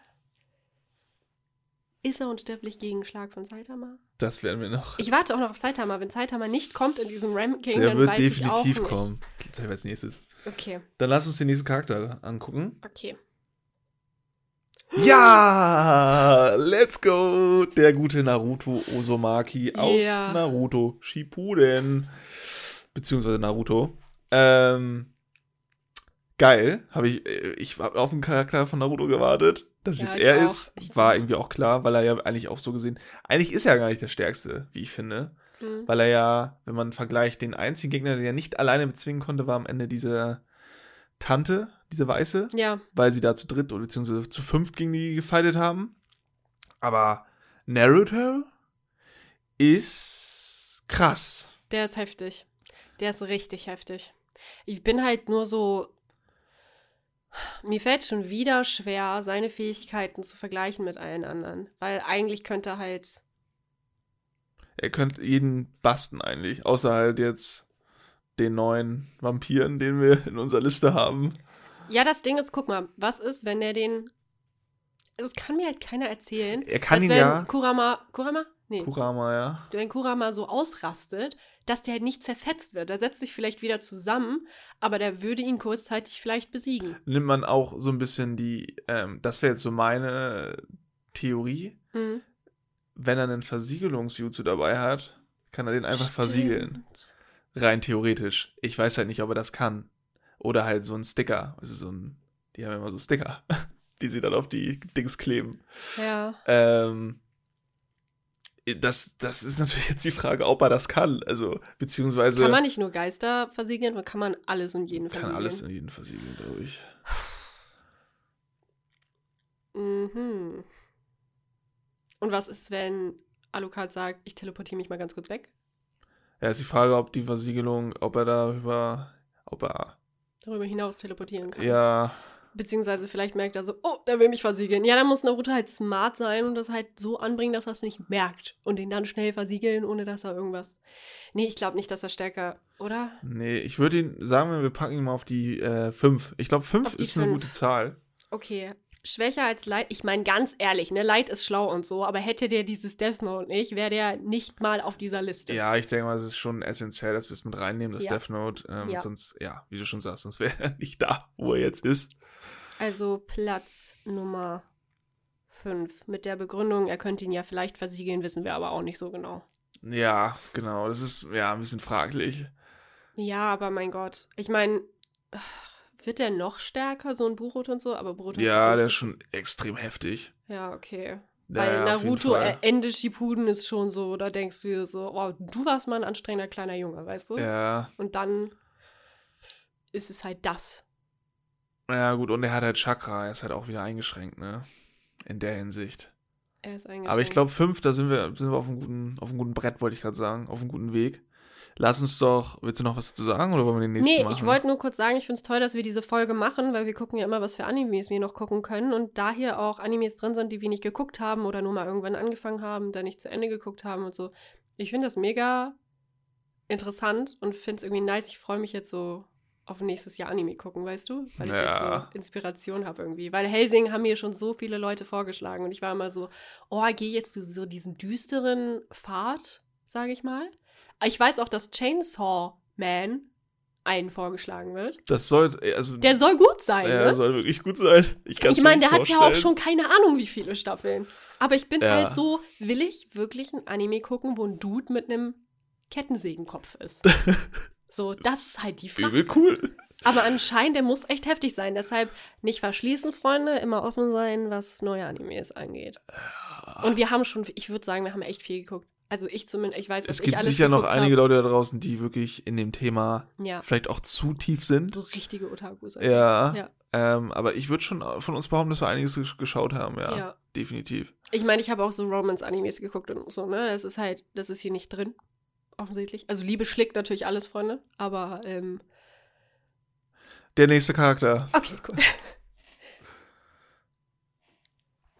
Ist er unsterblich gegen Schlag von Saitama? Das werden wir noch. Ich warte auch noch auf Saitama. Wenn Saitama nicht kommt in diesem Ranking, Der dann wird weiß ich auch definitiv nicht. kommen. Das als nächstes. Okay, Dann lass uns den nächsten Charakter angucken. okay. Ja, let's go! Der gute Naruto Osomaki aus Ja. Naruto Shippuden. Beziehungsweise Naruto. Ähm, geil. Habe ich, äh, ich habe auf den Charakter von Naruto gewartet. Dass Ja, jetzt er auch. ist, Ich war auch. irgendwie auch klar, weil er ja eigentlich auch so gesehen, eigentlich ist er gar nicht der Stärkste, wie ich finde. Hm. Weil er ja, wenn man vergleicht, den einzigen Gegner, den er nicht alleine bezwingen konnte, war am Ende diese Tante, diese Weiße Ja, weil sie da zu dritt oder beziehungsweise zu fünft gegen die gefightet haben. Aber Naruto ist krass. Der ist heftig. Der ist richtig heftig. Ich bin halt nur so. Mir fällt schon wieder schwer, seine Fähigkeiten zu vergleichen mit allen anderen. Weil eigentlich könnte er halt. Er könnte jeden basten eigentlich, außer halt jetzt den neuen Vampiren, den wir in unserer Liste haben. Ja, das Ding ist, guck mal, was ist, wenn er den. Also, es kann mir halt keiner erzählen. Er kann ihn ja. Kurama. Kurama? Nee. Kurama, ja. wenn Kurama so ausrastet, dass der halt nicht zerfetzt wird. Der setzt sich vielleicht wieder zusammen, aber der würde ihn kurzzeitig vielleicht besiegen. Nimmt man auch so ein bisschen die, ähm, das wäre jetzt so meine Theorie, Mhm. wenn er einen Versiegelungsjutsu dabei hat, kann er den einfach versiegeln. Stimmt. Rein theoretisch. Ich weiß halt nicht, ob er das kann. Oder halt so ein Sticker. Also so ein, die haben immer so Sticker, (laughs) die sie dann auf die Dings kleben. Ja. Ähm, Das, das ist natürlich jetzt die Frage, ob er das kann. Also, beziehungsweise. Kann man nicht nur Geister versiegeln, oder kann man alles und jeden kann versiegeln? alles und jeden versiegeln, glaube ich. Mhm. Und was ist, wenn Alucard sagt, ich teleportiere mich mal ganz kurz weg? Ja, ist die Frage, ob die Versiegelung, ob er darüber, ob er, Darüber hinaus teleportieren kann. ja, Beziehungsweise vielleicht merkt er so, oh, der will mich versiegeln. Ja, dann muss Naruto halt smart sein und das halt so anbringen, dass er es nicht merkt. Und den dann schnell versiegeln, ohne dass er irgendwas. Nee, ich glaube nicht, dass er stärker, oder? nee, ich würde ihn, sagen wir, packen ihn mal auf die äh, 5. Ich glaube, 5 Auf die ist eine fünf. gute Zahl. Okay. Schwächer als Light. Ich meine, ganz ehrlich, ne, Light ist schlau und so, aber hätte der dieses Death Note nicht, wäre der nicht mal auf dieser Liste. Ja, ich denke mal, es ist schon essentiell, dass wir es mit reinnehmen, das Ja. Death Note. Ähm, Ja. Sonst, ja, wie du schon sagst, sonst (laughs) wäre er nicht da, wo er jetzt ist. Also Platz Nummer 5. Mit der Begründung, er könnte ihn ja vielleicht versiegeln, wissen wir aber auch nicht so genau. Ja, genau, das ist ja ein bisschen fraglich. Ja, aber mein Gott. Ich meine, wird der noch stärker, so ein Boruto und so? Aber Boruto Ja, der ist schon extrem heftig. Ja, okay. Weil ja, Naruto Ende Shippuden ist schon so, da denkst du dir so, oh, du warst mal ein anstrengender kleiner Junge, weißt du? Ja, Und dann ist es halt das. ja, gut, und er hat halt Chakra, er ist halt auch wieder eingeschränkt, ne? In der Hinsicht. Er ist eingeschränkt. Aber ich glaube, 5, da sind wir, sind wir auf einem guten, auf einem guten Brett, wollte ich gerade sagen, auf einem guten Weg. Lass uns doch, willst du noch was dazu sagen oder wollen wir den nächsten Nee, machen? ich wollte nur kurz sagen, ich finde es toll, dass wir diese Folge machen, weil wir gucken ja immer, was für Animes wir noch gucken können. Und da hier auch Animes drin sind, die wir nicht geguckt haben oder nur mal irgendwann angefangen haben, dann nicht zu Ende geguckt haben und so. Ich finde das mega interessant und finde es irgendwie nice. Ich freue mich jetzt so auf nächstes Jahr Anime gucken, weißt du? Weil ich jetzt Ja. so Inspiration habe irgendwie. Weil Helsing haben mir schon so viele Leute vorgeschlagen und ich war immer so, oh, geh jetzt du so diesen düsteren Pfad, sage ich mal. Ich weiß auch, dass Chainsaw Man einen vorgeschlagen wird. Das soll, also, Der soll gut sein, ja, ne? soll wirklich gut sein. Ich, Ich meine, der hat ja auch vorstellen. schon keine Ahnung, wie viele Staffeln. Aber ich bin Ja. halt so, will ich wirklich ein Anime gucken, wo ein Dude mit einem Kettensägenkopf ist? (laughs) so, das ist halt die Frage. Übel cool. Aber anscheinend, der muss echt heftig sein. Deshalb nicht verschließen, Freunde, immer offen sein, was neue Animes angeht. Und wir haben schon, ich würde sagen, wir haben echt viel geguckt. Also ich zumindest, ich weiß, was Es ich gibt sicher noch einige hab. Leute da draußen, die wirklich in dem Thema Ja, vielleicht auch zu tief sind. so richtige Otakus. Ja. Ja. Ähm, aber ich würde schon von uns behaupten, dass wir einiges gesch- geschaut haben, ja. Ja. Definitiv. Ich meine, ich habe auch so Romance-Animes geguckt und so, ne? Das ist halt, das ist hier nicht drin. Offensichtlich. Also Liebe schlägt natürlich alles, Freunde. Aber, ähm, Der nächste Charakter. okay, cool. (laughs)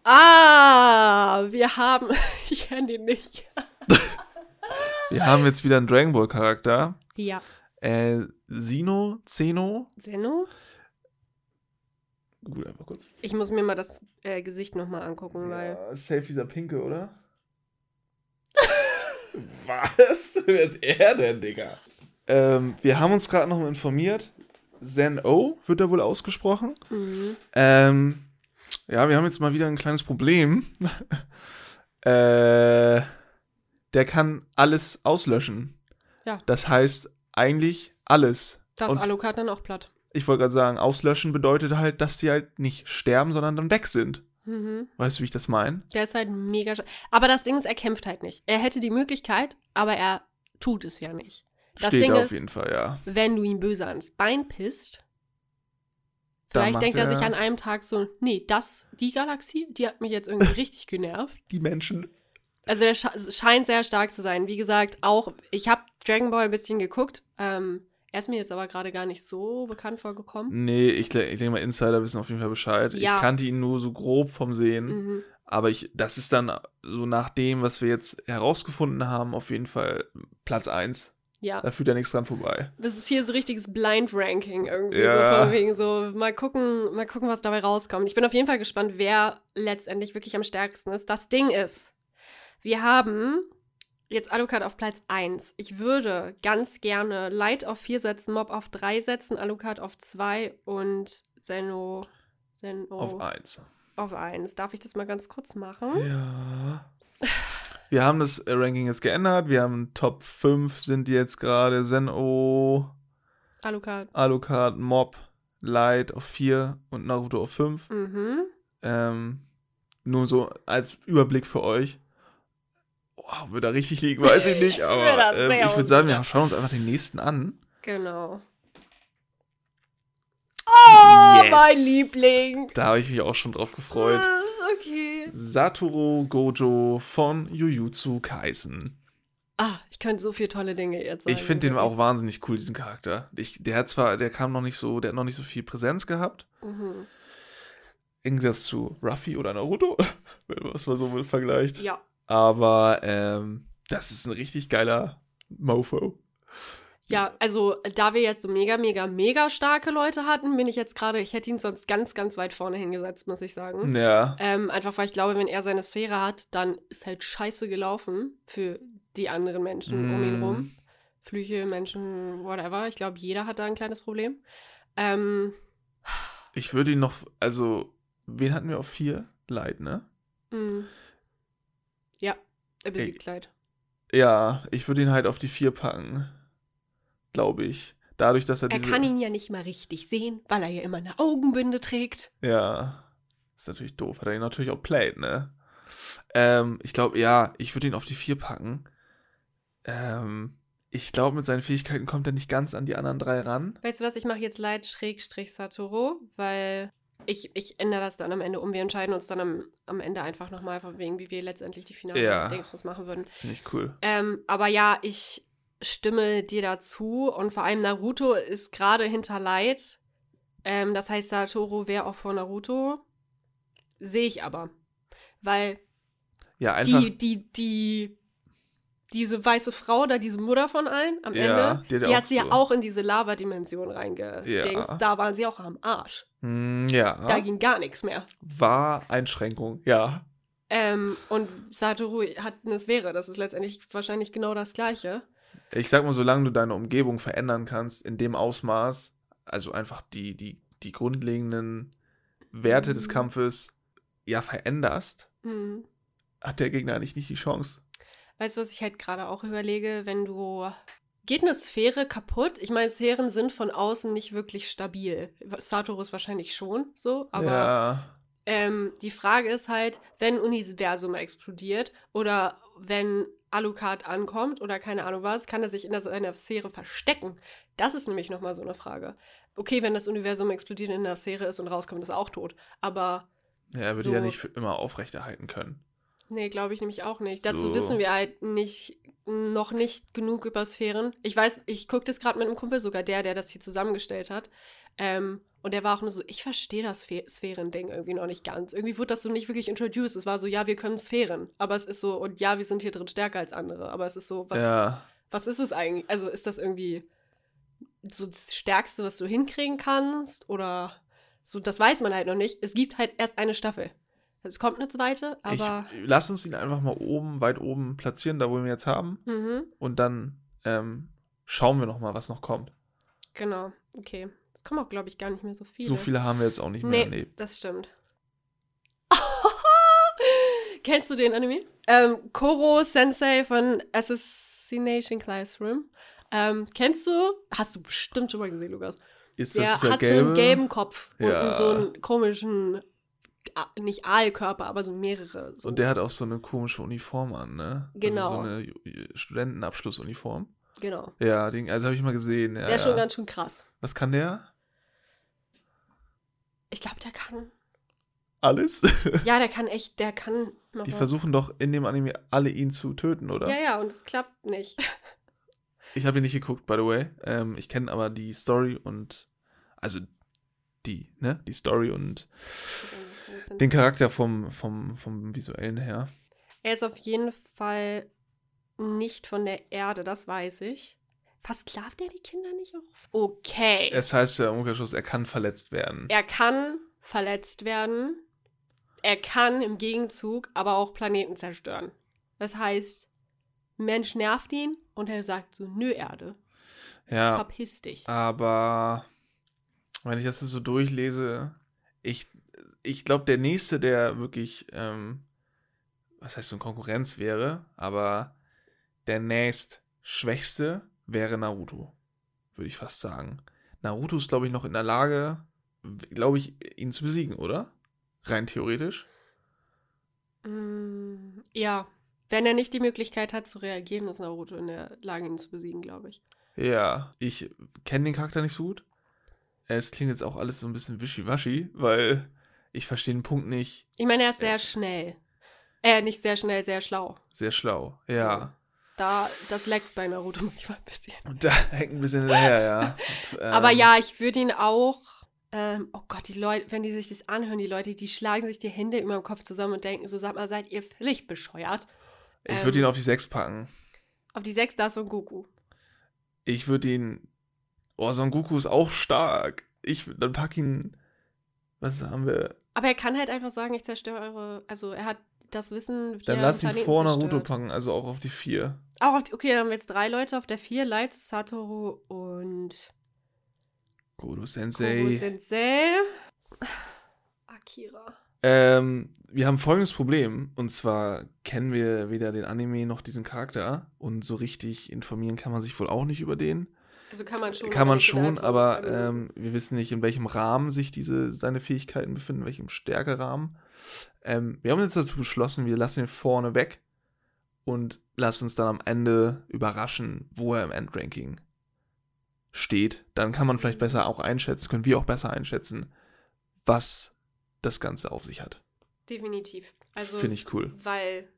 ah, wir haben, (laughs) ich kenne den nicht. Wir haben jetzt wieder einen Dragon Ball Charakter. Ja. Äh, Sino, Zeno. Zeno? Gut, einfach kurz. Ich muss mir mal das äh, Gesicht nochmal angucken, weil. Ja, safe dieser Pinke, oder? (laughs) Was? Wer ist er denn, Digga? Ähm, wir haben uns gerade noch mal informiert. Zen O wird da wohl ausgesprochen. Mhm. Ähm, ja, wir haben jetzt mal wieder ein kleines Problem. (laughs) äh, der kann alles auslöschen. Ja. Das heißt eigentlich alles. Das Und- Alucard dann auch platt. Ich wollte gerade sagen, auslöschen bedeutet halt, dass die halt nicht sterben, sondern dann weg sind. Mhm. Weißt du, wie ich das meine? Der ist halt mega. sch- Aber das Ding ist, er kämpft halt nicht. Er hätte die Möglichkeit, aber er tut es ja nicht. Das Steht Ding da ist, auf jeden Fall, ja. wenn du ihm böse ans Bein pisst, vielleicht denkt er er- sich an einem Tag so, nee, das, die Galaxie, die hat mich jetzt irgendwie (laughs) richtig genervt. Die Menschen. Also er sche scheint sehr stark zu sein. Wie gesagt, auch, ich habe Dragon Ball ein bisschen geguckt. Ähm, er ist mir jetzt aber gerade gar nicht so bekannt vorgekommen. Nee, ich, ich denke mal, Insider wissen auf jeden Fall Bescheid. Ja. Ich kannte ihn nur so grob vom Sehen. Mhm. Aber ich, das ist dann so nach dem, was wir jetzt herausgefunden haben, auf jeden Fall Platz 1. Ja. Da führt ja nichts dran vorbei. Das ist hier so richtiges Blind-Ranking irgendwie. Ja. So von wegen so, mal gucken, mal gucken, was dabei rauskommt. Ich bin auf jeden Fall gespannt, wer letztendlich wirklich am stärksten ist. Das Ding ist, wir haben jetzt Alucard auf Platz 1. Ich würde ganz gerne Light auf 4 setzen, Mob auf 3 setzen, Alucard auf 2 und Zeno, Zeno Auf 1. auf 1. Darf ich das mal ganz kurz machen? Ja. Wir haben das Ranking jetzt geändert. Wir haben Top 5 sind jetzt gerade Zen-O, Alucard. Alucard, Mob, Light auf 4 und Naruto auf 5. Mhm. Ähm, nur so als Überblick für euch. Oh, würde er richtig liegen, weiß ich nicht, (laughs) aber ähm, ich würde sagen, wir schauen uns einfach den nächsten an. Genau. Oh, Yes. mein Liebling. Da habe ich mich auch schon drauf gefreut. Ah, Okay. Satoru Gojo von Jujutsu Kaisen. Ah, ich könnte so viele tolle Dinge jetzt sagen. Ich finde den auch wahnsinnig cool, diesen Charakter. Ich, der hat zwar, der kam noch nicht so, der hat noch nicht so viel Präsenz gehabt. Mhm. Irgendwas zu Ruffy oder Naruto, (laughs) wenn man es mal so vergleicht. Ja. Aber ähm, das ist ein richtig geiler Mofo. Ja, also da wir jetzt so mega, mega, mega starke Leute hatten, bin ich jetzt gerade, ich hätte ihn sonst ganz, ganz weit vorne hingesetzt, muss ich sagen. Ja. Ähm, einfach weil ich glaube, wenn er seine Sphäre hat, dann ist halt scheiße gelaufen für die anderen Menschen um ihn Mm. rum. Flüche, Menschen, whatever. Ich glaube, jeder hat da ein kleines Problem. Ähm, Ich würde ihn noch, also, wen hatten wir auf vier? Light, ne? mh. Ja, er besiegt Kleid. Ja, ich würde ihn halt auf die vier packen. Glaube ich. Dadurch, dass er, Er diese. kann ihn ja nicht mal richtig sehen, weil er ja immer eine Augenbinde trägt. Ja. Ist natürlich doof. Hat er ihn natürlich auch played, ne? Ähm, ich glaube, ja, ich würde ihn auf die vier packen. Ähm, ich glaube, mit seinen Fähigkeiten kommt er nicht ganz an die anderen drei ran. Weißt du was, ich mache jetzt Light Schrägstrich Satoru, weil ich, ich ändere das dann am Ende um. Wir entscheiden uns dann am, am Ende einfach nochmal, von wegen, wie wir letztendlich die finale Ja. Dingsbus machen würden. Finde ich cool. Ähm, aber ja, ich stimme dir dazu und vor allem Naruto ist gerade hinter Light. Ähm, das heißt, Satoru wäre auch vor Naruto. Sehe ich aber. Weil Ja, die, die, die, diese weiße Frau da, diese Mutter von allen am Ja, Ende, die hat die, hat sie ja so- auch in diese Lava-Dimension reingedingst. Ja. Da waren sie auch am Arsch. Hm, ja. Da ging gar nichts mehr. War Einschränkung, ja. Ähm, und Satoru hat eine Sphäre. Das ist letztendlich wahrscheinlich genau das Gleiche. Ich sag mal, solange du deine Umgebung verändern kannst, in dem Ausmaß, also einfach die, die, die grundlegenden Werte des Mhm. Kampfes ja veränderst, Hm. hat der Gegner eigentlich nicht die Chance. Weißt du, was ich halt gerade auch überlege, wenn du. Geht eine Sphäre kaputt? Ich meine, Sphären sind von außen nicht wirklich stabil. Satoru ist wahrscheinlich schon so, aber ja. ähm, die Frage ist halt, wenn Universum explodiert oder wenn Alucard ankommt oder keine Ahnung was, kann er sich in seiner Sphäre verstecken? Das ist nämlich nochmal so eine Frage. Okay, wenn das Universum explodiert in der Sphäre ist und rauskommt, ist er auch tot. Aber Ja, er würde So- ja nicht für immer aufrechterhalten können. Nee, glaube ich nämlich auch nicht. Dazu So. wissen wir halt nicht, noch nicht genug über Sphären. Ich weiß, ich gucke das gerade mit einem Kumpel, sogar der, der das hier zusammengestellt hat. Ähm, und der war auch nur so, ich verstehe das Sphären-Ding irgendwie noch nicht ganz. Irgendwie wurde das so nicht wirklich introduced. Es war so, ja, wir können Sphären. Aber es ist so, und ja, wir sind hier drin stärker als andere. Aber es ist so, was, ja. was ist es eigentlich? Also ist das irgendwie so das Stärkste, was du hinkriegen kannst? Oder so, das weiß man halt noch nicht. Es gibt halt erst eine Staffel. Es kommt eine zweite, aber. Ich, lass uns ihn einfach mal oben, weit oben platzieren, da wo wir ihn jetzt haben. Mhm. Und dann ähm, schauen wir noch mal, was noch kommt. Genau, okay. Es kommen auch, glaube ich, gar nicht mehr so viele. So viele haben wir jetzt auch nicht mehr. Nee, Nee. das stimmt. (laughs) Kennst du den Anime? Ähm, Koro Sensei von Assassination Classroom. Ähm, kennst du? Hast du bestimmt schon mal gesehen, Lukas. Ist Der das dieser hat gelbe? so einen gelben Kopf Ja. und so einen komischen, nicht Aalkörper, aber so mehrere. So. Und der hat auch so eine komische Uniform an, ne? Genau. Also so eine Ju- Studentenabschlussuniform. genau. Ja, den, also habe ich mal gesehen. Ja, der ist schon ja. ganz schön krass. Was kann der? Ich glaube, der kann. Alles? (laughs) Ja, der kann echt, der kann. noch Die was. versuchen doch in dem Anime alle ihn zu töten, oder? Ja, ja, und es klappt nicht. (laughs) Ich habe ihn nicht geguckt, by the way. Ähm, ich kenne aber die Story und also die, ne? Die Story und den Charakter vom, vom, vom visuellen her. Er ist auf jeden Fall nicht von der Erde, das weiß ich. Versklavt er die Kinder nicht auch? Okay. Es heißt ja im Umkehrschluss, er kann verletzt werden. er kann verletzt werden. Er kann im Gegenzug aber auch Planeten zerstören. Das heißt, Mensch nervt ihn und er sagt so, nö Erde, Ja, verpiss dich. aber wenn ich das so durchlese, ich, ich glaube, der nächste, der wirklich, ähm, was heißt so eine Konkurrenz wäre, aber der nächst schwächste wäre Naruto, würde ich fast sagen. Naruto ist, glaube ich, noch in der Lage, glaube ich, ihn zu besiegen, oder? Rein theoretisch. Mm, ja, Wenn er nicht die Möglichkeit hat zu reagieren, ist Naruto in der Lage, ihn zu besiegen, glaube ich. Ja, ich kenne den Charakter nicht so gut. Es klingt jetzt auch alles so ein bisschen wischiwaschi, weil ich verstehe den Punkt nicht. Ich meine, er ist sehr schnell. Äh, nicht sehr schnell, sehr schlau. Sehr schlau, ja. Da, das leckt bei Naruto manchmal ein bisschen. Und da (laughs) hängt ein bisschen hinterher, ja. (laughs) Aber Ähm, ja, ich würde ihn auch. Ähm, oh Gott, die Leute, wenn die sich das anhören, die Leute, die schlagen sich die Hände über dem Kopf zusammen und denken so, sag mal, seid ihr völlig bescheuert? Ich würde ähm, ihn auf die 6 packen. Auf die 6 da ist Son Goku. Ich würde ihn. Oh, Son Goku ist auch stark. Ich dann pack ihn. Was haben wir? Aber er kann halt einfach sagen, ich zerstöre eure. Also er hat das Wissen. wie Dann lass ihn vor Naruto zerstört. packen, also auch auf die 4. Auch auf die, okay, dann haben wir jetzt drei Leute auf der 4. Light, Satoru und Kobo Sensei. Sensei. Akira. Ähm, wir haben folgendes Problem. Und zwar kennen wir weder den Anime noch diesen Charakter. Und so richtig informieren kann man sich wohl auch nicht über den. Also kann man schon. Kann aber man schon, aber Minuten. ähm, wir wissen nicht, in welchem Rahmen sich diese, seine Fähigkeiten befinden, in welchem Stärkerahmen. Ähm, wir haben uns dazu beschlossen, wir lassen ihn vorne weg und lassen uns dann am Ende überraschen, wo er im Endranking steht. Dann kann man vielleicht besser auch einschätzen, können wir auch besser einschätzen, was das Ganze auf sich hat. Definitiv. Also, Finde ich cool. Weil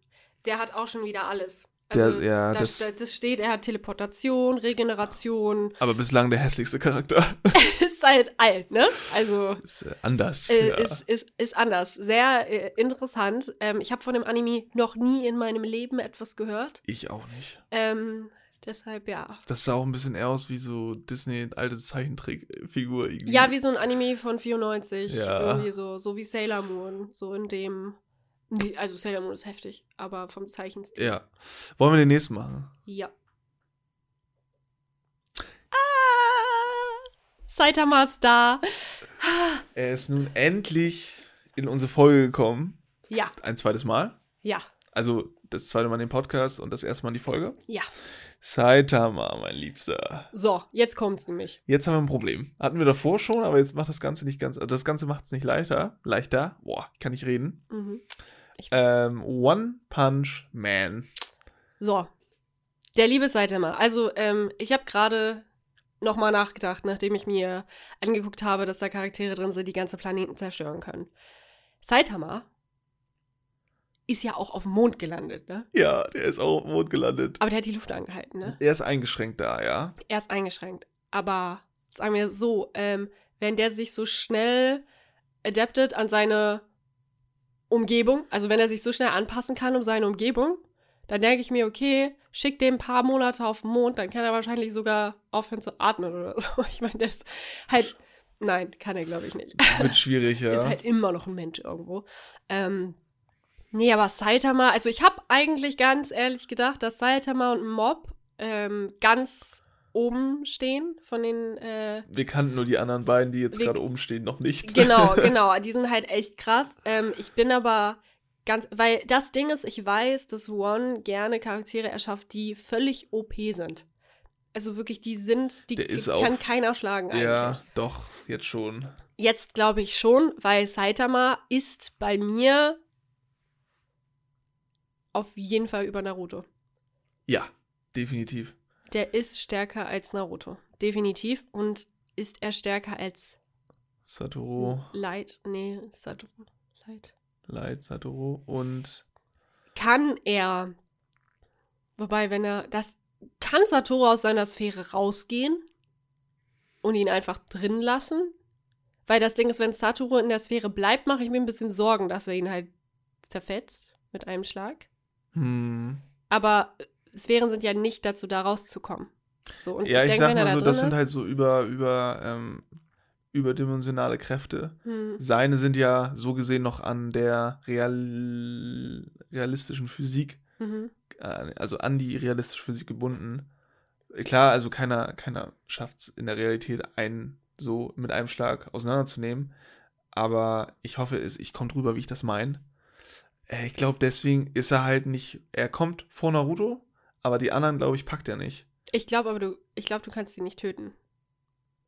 der hat auch schon wieder alles. Der- Also, ja, da, das- das, steht, er hat Teleportation, Regeneration. Aber bislang der hässlichste Charakter. (laughs) ist halt alt, ne? Also ist äh, anders. äh, ja. ist, ist, ist anders. Sehr äh, interessant. Ähm, ich habe von dem Anime noch nie in meinem Leben etwas gehört. ich auch nicht. Ähm, deshalb ja. Das sah auch ein bisschen eher aus wie so Disney alte Zeichentrickfigur irgendwie. Ja, wie so ein Anime von 94. Ja. Irgendwie so, so wie Sailor Moon. So in dem. Nee, Also Sailor Moon ist heftig, aber vom Zeichenstil. Ja. Wollen wir den nächsten machen? Ja. Ah, Saitama ist da. Er ist nun endlich in unsere Folge gekommen. Ja, Ein zweites Mal. ja, Also das zweite Mal den Podcast und das erste Mal in die Folge. ja. Saitama, mein Liebster. So, jetzt kommt's nämlich. Jetzt haben wir ein Problem. Hatten wir davor schon, aber jetzt macht das Ganze nicht ganz. Das Ganze macht es nicht leichter. Leichter. Boah, kann ich reden. Mhm. Ähm, One Punch Man. So, der liebe Saitama. Also, ähm, ich habe gerade nochmal nachgedacht, nachdem ich mir angeguckt habe, dass da Charaktere drin sind, die ganze Planeten zerstören können. Saitama ist ja auch auf dem Mond gelandet, ne? Ja, der ist auch auf dem Mond gelandet. Aber der hat die Luft angehalten, ne? Er ist eingeschränkt da, ja. Er ist eingeschränkt. Aber sagen wir so, ähm, wenn der sich so schnell adaptet an seine Umgebung, also wenn er sich so schnell anpassen kann um seine Umgebung, dann denke ich mir, okay, schick den ein paar Monate auf den Mond, dann kann er wahrscheinlich sogar aufhören zu atmen oder so. (laughs) Ich meine, der ist halt. Nein, kann er, glaube ich, nicht. (laughs) Wird schwierig, ja. Ist halt immer noch ein Mensch irgendwo. Ähm, nee, aber Saitama, also ich habe eigentlich ganz ehrlich gedacht, dass Saitama und Mob ähm, ganz oben stehen von den. Äh, Wir kannten nur die anderen beiden, die jetzt gerade oben stehen, noch nicht. genau, (laughs) genau. Die sind halt echt krass. Ähm, ich bin aber ganz. Weil das Ding ist, ich weiß, dass One gerne Charaktere erschafft, die völlig OP sind. Also wirklich, die sind, die, Der ist die kann keiner schlagen eigentlich. Ja, doch, jetzt schon. Jetzt glaube ich schon, weil Saitama ist bei mir auf jeden Fall über Naruto. Ja, definitiv. Der ist stärker als Naruto. Definitiv. Und ist er stärker als Satoru, Light? Nee, Satoru. Light. Light, Satoru und Kann er. Wobei, wenn er. Das. Kann Satoru aus seiner Sphäre rausgehen und ihn einfach drin lassen? Weil das Ding ist, wenn Satoru in der Sphäre bleibt, mache ich mir ein bisschen Sorgen, dass er ihn halt zerfetzt mit einem Schlag. hm. Aber Sphären sind ja nicht dazu da, rauszukommen. So, und Ja, ich, denke, sag mal da so, das drin sind halt so über, über, ähm, überdimensionale Kräfte. Hm. Seine sind ja so gesehen noch an der real, realistischen Physik, Mhm. äh, also an die realistische Physik gebunden. Klar, also keiner, keiner schafft es in der Realität, einen so mit einem Schlag auseinanderzunehmen. Aber ich hoffe, ich komme drüber, wie ich das meine. Äh, Ich glaube, deswegen ist er halt nicht. Er kommt vor Naruto, aber die anderen, glaube ich, packt er nicht. Ich glaube aber, du, ich glaube, du kannst ihn nicht töten.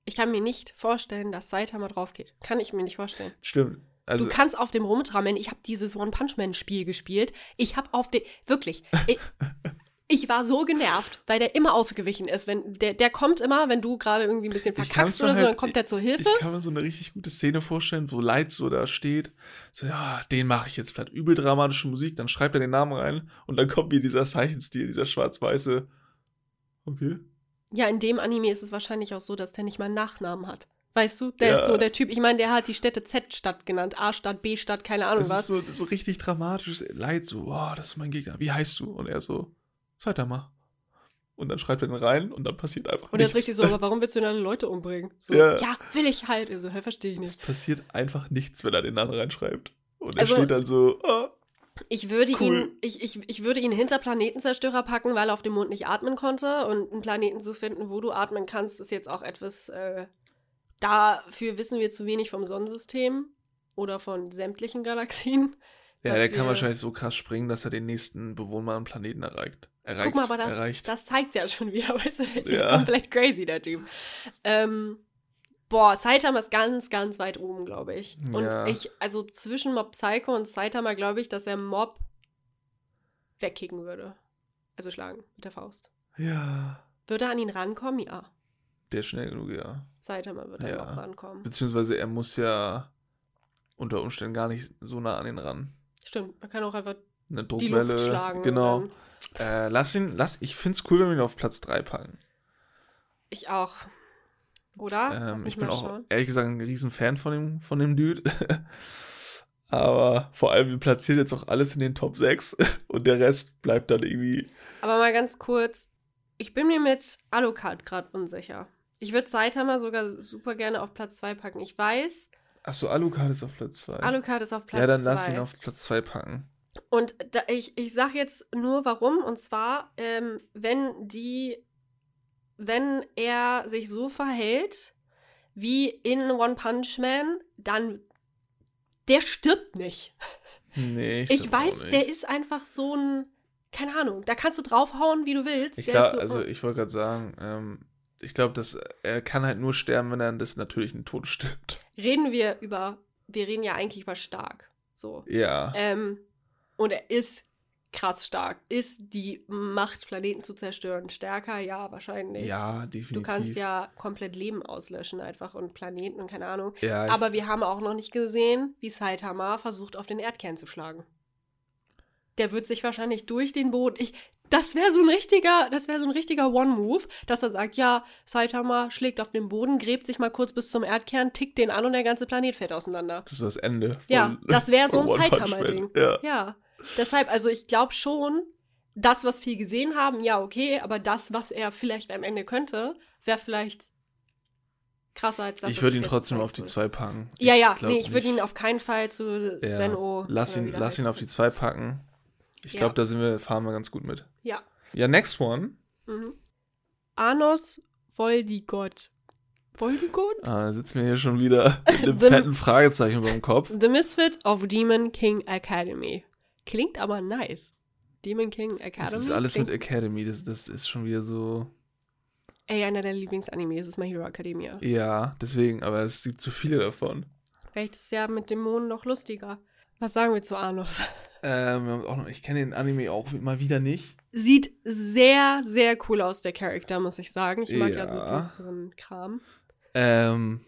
Ich kann mir nicht vorstellen, dass Saitama drauf geht. Kann ich mir nicht vorstellen. Stimmt. Also, du kannst auf dem rumtrammeln. Ich habe dieses One-Punch-Man-Spiel gespielt. Ich habe auf dem, wirklich, ich, (laughs) ich war so genervt, weil der immer ausgewichen ist. Wenn, der, der kommt immer, wenn du gerade irgendwie ein bisschen verkackst mir oder so, halt- dann kommt der zur Hilfe. ich kann mir so eine richtig gute Szene vorstellen, wo Light so da steht. So, ja, den mache ich jetzt platt. Übel dramatische Musik, dann schreibt er den Namen rein und dann kommt wie dieser Zeichenstil, dieser schwarz-weiße. Okay. Ja, in dem Anime ist es wahrscheinlich auch so, dass der nicht mal einen Nachnamen hat. Weißt du? Der Ja. ist so der Typ, ich meine, der hat die Städte Z-Stadt genannt, A-Stadt, B-Stadt, keine Ahnung Es was. ist so, so richtig dramatisch. Light so, oh, das ist mein Gegner. Wie heißt du? Und er so, Saitama. Und dann schreibt er den rein und dann passiert einfach Und er ist nichts. richtig so, aber warum willst du denn alle Leute umbringen? So, Ja. ja, will ich halt. Also, hä, verstehe ich Es nicht. passiert einfach nichts, wenn er den Namen reinschreibt. Und er Also- steht dann so, oh, Ich würde Cool. ihn, ich, ich, ich würde ihn hinter Planetenzerstörer packen, weil er auf dem Mond nicht atmen konnte. Und einen Planeten zu finden, wo du atmen kannst, ist jetzt auch etwas, äh, dafür wissen wir zu wenig vom Sonnensystem oder von sämtlichen Galaxien. Ja, der kann wahrscheinlich so krass springen, dass er den nächsten bewohnbaren Planeten erreicht. erreicht Guck mal, aber das, erreicht. das zeigt ja schon wieder, (laughs) weißt du, der ist ja komplett crazy, der Typ. Ähm, boah, Saitama ist ganz, ganz weit oben, glaube ich. Und Ja. ich, also zwischen Mob Psycho und Saitama glaube ich, dass er Mob wegkicken würde. Also schlagen mit der Faust. ja, Würde er an ihn rankommen? Ja. der ist schnell genug, ja. Saitama wird Ja. auch rankommen. Beziehungsweise er muss ja unter Umständen gar nicht so nah an ihn ran. Stimmt, man kann auch einfach Eine die Druckwelle. Luft schlagen. Genau. Äh, lass ihn, lass, ich find's cool, wenn wir ihn auf Platz 3 packen. Ich auch. Oder? Ähm, ich bin auch schauen. ehrlich gesagt ein riesen Fan von dem, von dem Dude. (laughs) Aber vor allem, wir platzieren jetzt auch alles in den Top 6 (laughs) und der Rest bleibt dann irgendwie. Aber mal ganz kurz, ich bin mir mit Alucard gerade unsicher. Ich würde Saitama sogar super gerne auf Platz 2 packen. Ich weiß, Achso, Alucard ist auf Platz 2. Alucard ist auf Platz 2. Ja, dann lass ihn auf Platz 2 packen. Und da, ich, ich sage jetzt nur warum. Und zwar, ähm, wenn die, wenn er sich so verhält wie in One Punch Man, dann der stirbt nicht. Nee, (laughs) ich, Ich, weiß, nicht. der ist einfach so ein, keine Ahnung, da kannst du draufhauen, wie du willst. Ich ist so, also ich wollte gerade sagen, ähm, ich glaube, dass er kann halt nur sterben, wenn er des natürlichen Todes stirbt. reden wir über, wir reden ja eigentlich über stark. So. Ja. Ähm, und er ist krass stark. Ist die Macht, Planeten zu zerstören, stärker? Ja, wahrscheinlich. ja, definitiv. Du kannst ja komplett Leben auslöschen einfach und Planeten und keine Ahnung. Ja, Aber wir haben auch noch nicht gesehen, wie Saitama versucht, auf den Erdkern zu schlagen. Der wird sich wahrscheinlich durch den Boden. Ich, das wäre so ein richtiger, das wäre so ein richtiger One-Move, dass er sagt, ja, Saitama schlägt auf den Boden, gräbt sich mal kurz bis zum Erdkern, tickt den an und der ganze Planet fällt auseinander. das ist das Ende. Von, Ja, das wäre so ein Saitama-Ding. Ja. Ja, deshalb, also ich glaube schon, das, was wir gesehen haben, ja, okay, aber das, was er vielleicht am Ende könnte, wäre vielleicht krasser als das. ich würde ihn trotzdem auf die. 2 packen. Ja, ja, glaub nee, ich würde ihn auf keinen Fall zu ja, Zen-O. Lass ihn, lass ihn auf die 2 packen. Ich Ja. glaube, da sind wir, fahren wir ganz gut mit. Ja. Ja, next one. Mhm. Anos Voldigott. Voldigott? Ah, da sitzen wir hier schon wieder (laughs) mit einem fetten Fragezeichen über dem Kopf. The Misfit of Demon King Academy. Klingt aber nice. Demon King Academy. Das ist alles klingt, mit Academy. Das, das ist schon wieder so. Ey, einer der Lieblingsanime ist My Hero Academia. Ja, deswegen, aber es gibt zu viele davon. Vielleicht ist es ja mit Dämonen noch lustiger. Was sagen wir zu Anos? Ähm, noch, ich kenne den Anime auch mal wieder nicht. Sieht sehr, sehr cool aus, der Charakter, muss ich sagen. Ich mag ja, so Ja. düsteren Kram. Ähm,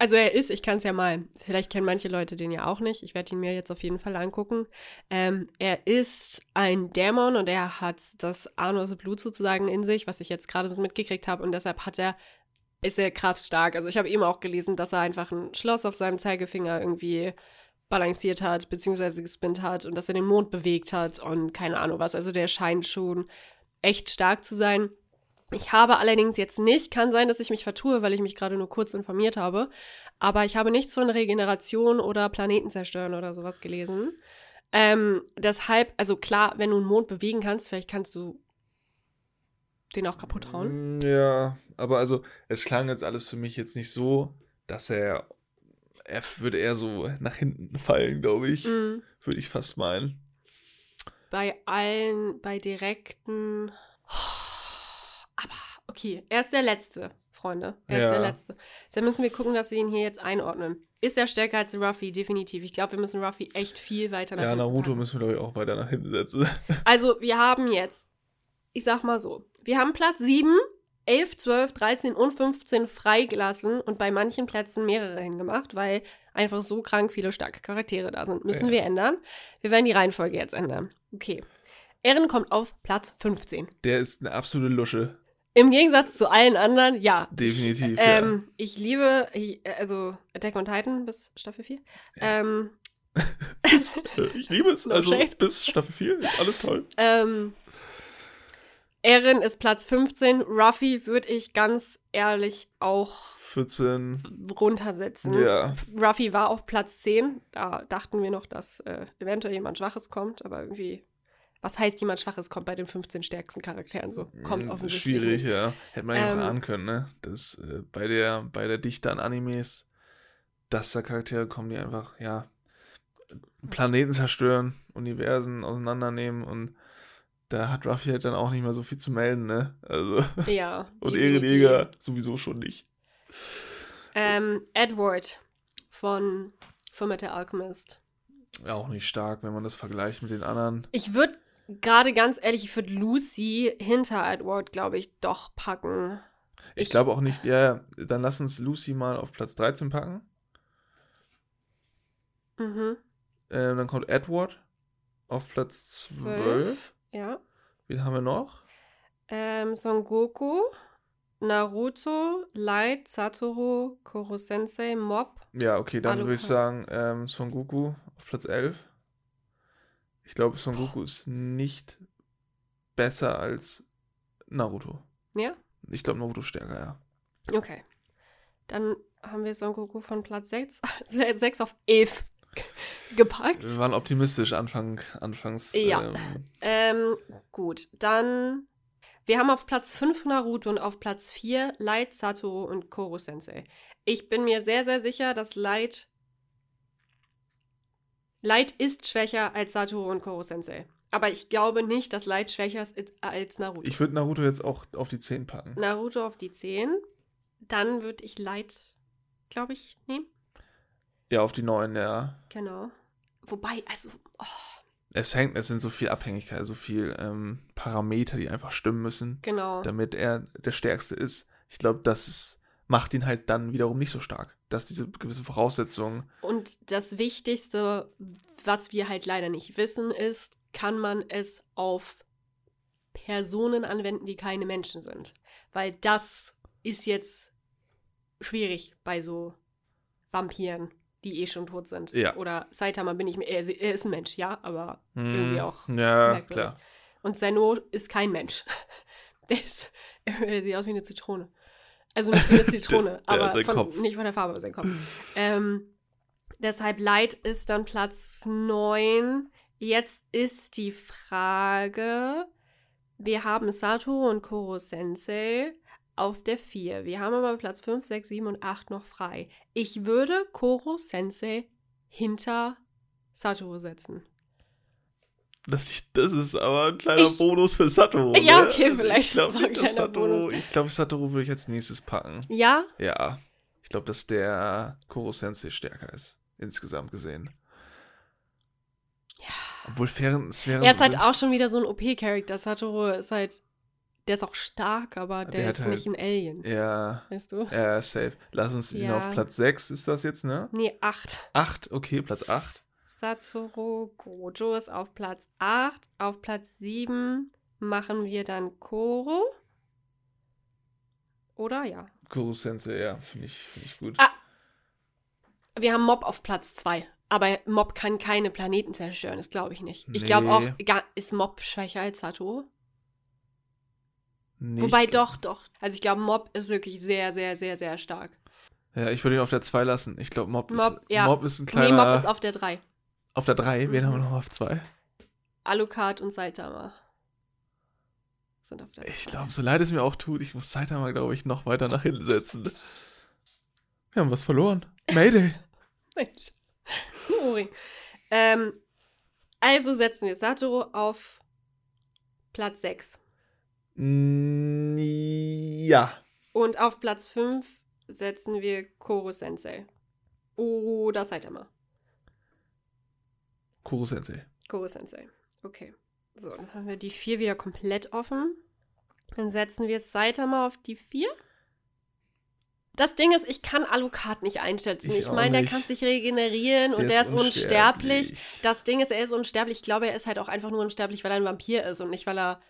Also er ist, ich kann es ja mal, vielleicht kennen manche Leute den ja auch nicht. Ich werde ihn mir jetzt auf jeden Fall angucken. Ähm, er ist ein Dämon und er hat das Arnose Blut sozusagen in sich, was ich jetzt gerade so mitgekriegt habe. Und deshalb hat er, ist er krass stark. Also ich habe eben auch gelesen, dass er einfach ein Schloss auf seinem Zeigefinger irgendwie balanciert hat, beziehungsweise gespinnt hat und dass er den Mond bewegt hat und keine Ahnung was. Also der scheint schon echt stark zu sein. Ich habe allerdings jetzt nicht, kann sein, dass ich mich vertue, weil ich mich gerade nur kurz informiert habe, aber ich habe nichts von Regeneration oder Planeten zerstören oder sowas gelesen. Ähm, deshalb, also klar, wenn du einen Mond bewegen kannst, vielleicht kannst du den auch kaputt hauen. mm, Ja, aber also, es klang jetzt alles für mich jetzt nicht so, dass er. Er würde eher so nach hinten fallen, glaube ich. Mhm. Würde ich fast meinen. Bei allen, bei direkten. Aber okay, er ist der letzte Freunde. Er Ja. ist der Letzte. Dann müssen wir gucken, dass wir ihn hier jetzt einordnen. Ist er stärker als Ruffy? Definitiv. Ich glaube, wir müssen Ruffy echt viel weiter nach Ja, hinten Naruto packen. müssen wir, glaube ich, auch weiter nach hinten setzen. Also, wir haben jetzt, ich sag mal so, wir haben Platz 7, 11, 12, 13 und 15 freigelassen und bei manchen Plätzen mehrere hingemacht, weil einfach so krank viele starke Charaktere da sind. Müssen Ja. wir ändern. Wir werden die Reihenfolge jetzt ändern. Okay. Eren kommt auf Platz 15. Der ist eine absolute Lusche. Im Gegensatz zu allen anderen, ja. Definitiv, Ähm, ich liebe, ich, also Attack on Titan bis Staffel 4. Ähm, ja. (laughs) Ich liebe es. No also shade. bis Staffel 4 ist alles toll. ähm, Eren ist Platz 15. Ruffy würde ich ganz ehrlich auch 14. runtersetzen. Ja. Ruffy war auf Platz 10. Da dachten wir noch, dass äh, eventuell jemand Schwaches kommt, aber irgendwie. Was heißt jemand Schwaches kommt bei den 15 stärksten Charakteren so? Kommt Mm, offensichtlich. Schwierig, ja. Hätte man ja Ähm, auch ahnen können, ne? Das äh, bei der bei der Dichte an Animes, dass da Charaktere kommen, die einfach, ja, Planeten zerstören, Universen auseinandernehmen und da hat Ruffy halt dann auch nicht mehr so viel zu melden, ne? Also, Ja. (laughs) und. Ehrenjäger sowieso schon nicht. Ähm, Edward von Fullmetal Alchemist. Auch nicht stark, wenn man das vergleicht mit den anderen. Ich würde gerade ganz ehrlich, ich würde Lucy hinter Edward, glaube ich, doch packen. Ich, Ich- glaube auch nicht, ja, dann lass uns Lucy mal auf Platz 13 packen. Mhm. Ähm, dann kommt Edward auf Platz 12. Zwölf. Ja. Wen haben wir noch? Ähm, Son Goku, Naruto, Light, Satoru, Koro Sensei, Mob. Ja, okay, dann würde ich sagen ähm, Son Goku auf Platz 11. Ich glaube, Son Goku ist nicht besser als Naruto. Ja? Ich glaube, Naruto ist stärker, ja. Okay. Dann haben wir Son Goku von Platz 6, 6 (laughs) auf 11 (laughs) gepackt. Wir waren optimistisch Anfang, anfangs. Ja. Ähm, Ähm, gut, dann. Wir haben auf Platz 5 Naruto und auf Platz 4 Light, Satoru und Koro Sensei. Ich bin mir sehr, sehr sicher, dass Light. Light ist schwächer als Satoru und Koro Sensei. Aber ich glaube nicht, dass Light schwächer ist als Naruto. ich würde Naruto jetzt auch auf die 10 packen. Naruto auf die 10. Dann würde ich Light, glaube ich, nehmen. Ja, auf die 9, ja. Genau. Wobei, also. Oh, Es hängt, es sind so viel Abhängigkeit, so viel ähm, Parameter, die einfach stimmen müssen, genau. damit er der Stärkste ist. Ich glaube, das ist, macht ihn halt dann wiederum nicht so stark. Dass diese gewissen Voraussetzungen. Und das Wichtigste, was wir halt leider nicht wissen, ist, kann man es auf Personen anwenden, die keine Menschen sind. Weil das ist jetzt schwierig bei so Vampiren, die eh schon tot sind. Ja. Oder Saitama bin ich mir, er, er ist ein Mensch, ja, aber Irgendwie Hm, auch Ja, merkwürdig. klar. Und Zeno ist kein Mensch. (laughs) Der ist, er sieht aus wie eine Zitrone. Also nicht wie eine (laughs) Zitrone, Der- aber von, Kopf. nicht von der Farbe, aber sein Kopf. ähm, deshalb Light ist dann Platz 9. Jetzt ist die Frage, wir haben Sato und Koro Sensei auf der 4. Wir haben aber Platz 5, 6, 7 und 8 noch frei. Ich würde Koro Sensei hinter Satoru setzen. Das, das ist aber ein kleiner Ich- Bonus für Satoru. Ja, ne? okay, vielleicht Ich glaube, ist es ein kleiner Satoru, Bonus. ich glaube, Satoru würde ich als nächstes packen. Ja, Ja. Ich glaube, dass der Koro Sensei stärker ist. Insgesamt gesehen. Ja. Obwohl Fähren, Sphären. Er ist halt auch schon wieder so ein OP-Charakter. Satoru ist halt, der ist auch stark, aber der, Der hat ist halt- nicht ein Alien. Ja, Weißt du? ja, safe. Lass uns ihn Ja. auf Platz 6 ist das jetzt, ne? Nee, 8. 8, okay, Platz 8. Satoru Gojo ist auf Platz 8. Auf Platz 7 machen wir dann Koro. Oder? Ja. Koro Sensei, ja, finde ich, find ich gut. Ah. Wir haben Mob auf Platz 2. Aber Mob kann keine Planeten zerstören, das glaube ich nicht. Ich glaube auch, Nee. ist Mob schwächer als Satoru? Nicht- Wobei doch, doch. Also ich glaube, Mob ist wirklich sehr, sehr, sehr, sehr stark. Ja, ich würde ihn auf der 2 lassen. Ich glaube, Mob, Mob, ist, ja. Mob ist ein Nee, kleiner. Mob ist auf der 3. auf der 3, wen Mhm. haben wir noch auf 2? Alucard und Saitama sind auf der Ich glaube, so leid es mir auch tut, ich muss Saitama, glaube ich, noch weiter nach hinten setzen. Wir haben was verloren. Mayday. (laughs) Mensch. Sorry. Ähm, also setzen wir Satoru auf Platz 6. Ja. Und auf Platz 5 setzen wir Koro Sensei. Oder Saitama. Kuro Sensei. Koro Sensei. Okay. So, dann haben wir die 4 wieder komplett offen. Dann setzen wir Saitama auf die 4. Das Ding ist, ich kann Alucard nicht einschätzen. Ich Ich, meine, der kann sich regenerieren und der ist unsterblich. Das Ding ist, er ist unsterblich. Ich glaube, er ist halt auch einfach nur unsterblich, weil er ein Vampir ist und nicht, weil er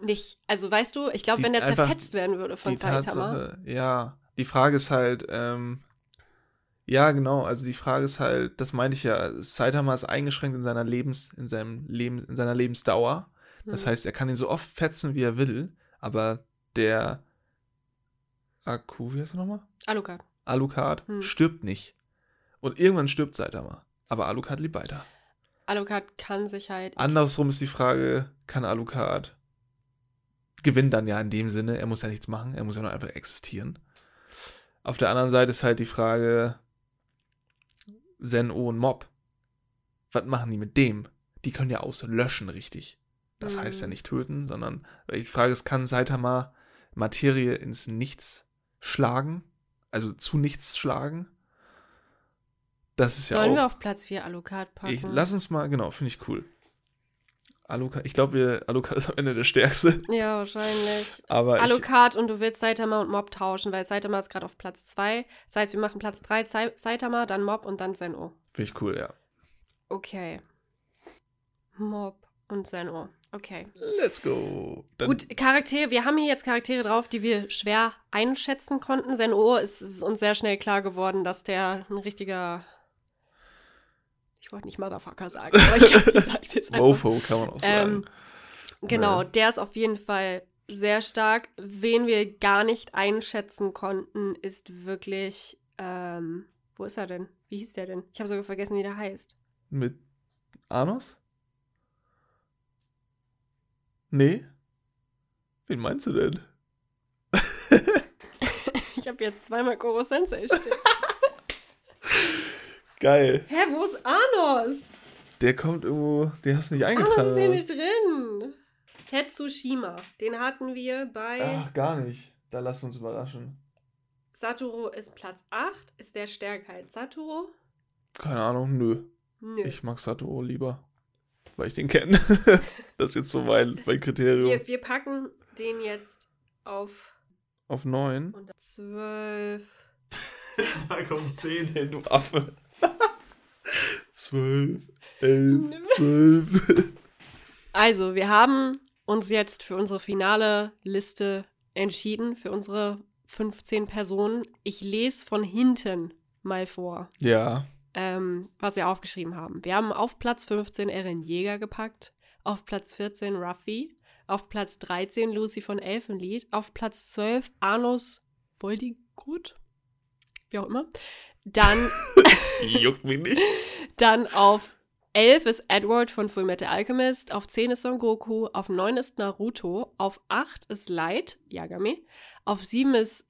nicht. Also, weißt du, ich glaube, wenn der zerfetzt werden würde von Saitama. Ja. Die Frage ist halt, ähm, ja, genau, also die Frage ist halt, das meinte ich ja, Saitama ist eingeschränkt in seiner Lebens, in seinem Leben, in seiner Lebensdauer. Das Hm. heißt, er kann ihn so oft fetzen, wie er will, aber der Akku, wie heißt er nochmal? Alucard. Alucard Hm. stirbt nicht. Und irgendwann stirbt Saitama. Aber Alucard lebt weiter. Alucard kann sich halt. Andersrum ist die Frage, kann Alucard gewinnen dann ja in dem Sinne, er muss ja nichts machen, er muss ja nur einfach existieren. Auf der anderen Seite ist halt die Frage, Zen-O und Mob. Was machen die mit dem? Die können ja auslöschen, richtig. Das Mhm. heißt ja nicht töten, sondern die Frage ist, kann Saitama Materie ins Nichts schlagen? Also zu nichts schlagen? Das ist ja Sollen auch. wir auf Platz 4 Alucard packen? Ich, lass uns mal, genau, finde ich cool. Alucard, ich glaube, Alucard (laughs) ist am Ende der Stärkste. ja, wahrscheinlich. Aber ich, Alucard und du willst Saitama und Mob tauschen, weil Saitama ist gerade auf Platz 2. Das heißt, wir machen Platz 3 Saitama, dann Mob und dann Zen-O. finde ich cool, ja. Okay. Mob und Zen-O. Okay. Let's go. Dann, Gut, Charaktere, wir haben hier jetzt Charaktere drauf, die wir schwer einschätzen konnten. Zen-O ist, ist uns sehr schnell klar geworden, dass der ein richtiger. Ich wollte nicht Motherfucker sagen, aber ich, ich (laughs) sag's jetzt einfach. Mofo kann man auch sagen. Ähm, Genau, Nee. der ist auf jeden Fall sehr stark. Wen wir gar nicht einschätzen konnten, ist wirklich. Ähm, wo ist er denn? Wie hieß der denn? Ich habe sogar vergessen, wie der heißt. Mit Anos? Nee? Wen meinst du denn? (laughs) (laughs) Ich habe jetzt zweimal Koro Sensei stehen. Geil. Hä, wo ist Anos? Der kommt irgendwo, den hast du nicht Anos eingetragen. ist hier nicht drin. Tetsushima, den hatten wir bei? Ach, gar nicht. Da lass uns überraschen. Satoru ist Platz 8. Ist der stärker als Satoru? Keine Ahnung, nö. Nö. Ich mag Satoru lieber. Weil ich den kenne. (laughs) das ist jetzt so mein, mein Kriterium. wir, wir packen den jetzt auf Auf 9. und 12. (laughs) Da kommt 10 hin, du Affe. 12, 11, 12. Also, wir haben uns jetzt für unsere finale Liste entschieden, für unsere 15 Personen. Ich lese von hinten mal vor, Ja. ähm, was wir aufgeschrieben haben. Wir haben auf Platz 15 Eren Jäger gepackt, auf Platz 14 Ruffy, auf Platz 13 Lucy von Elfenlied, auf Platz 12 Arnus Voldigut, wie auch immer. Dann (laughs) Juckt mich nicht. Dann auf 11 ist Edward von Fullmetal Alchemist, auf 10 ist Son Goku, auf 9 ist Naruto, auf 8 ist Light, Yagami, auf 7 ist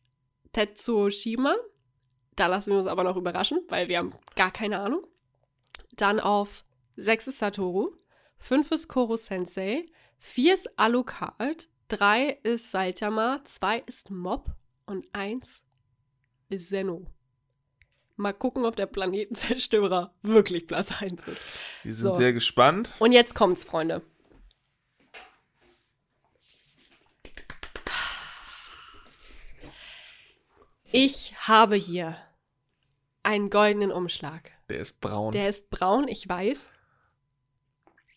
Tetsushima, da lassen wir uns aber noch überraschen, weil wir haben gar keine Ahnung. Dann auf 6 ist Satoru, 5 ist Koro Sensei, 4 ist Alucard, 3 ist Saitama, 2 ist Mob und 1 ist Zeno. Mal gucken, ob der Planetenzerstörer (laughs) wirklich Platz 1 ist. Wir sind So. sehr gespannt. Und jetzt kommt's, Freunde. Ich habe hier einen goldenen Umschlag. Der ist braun. Der ist braun, ich weiß.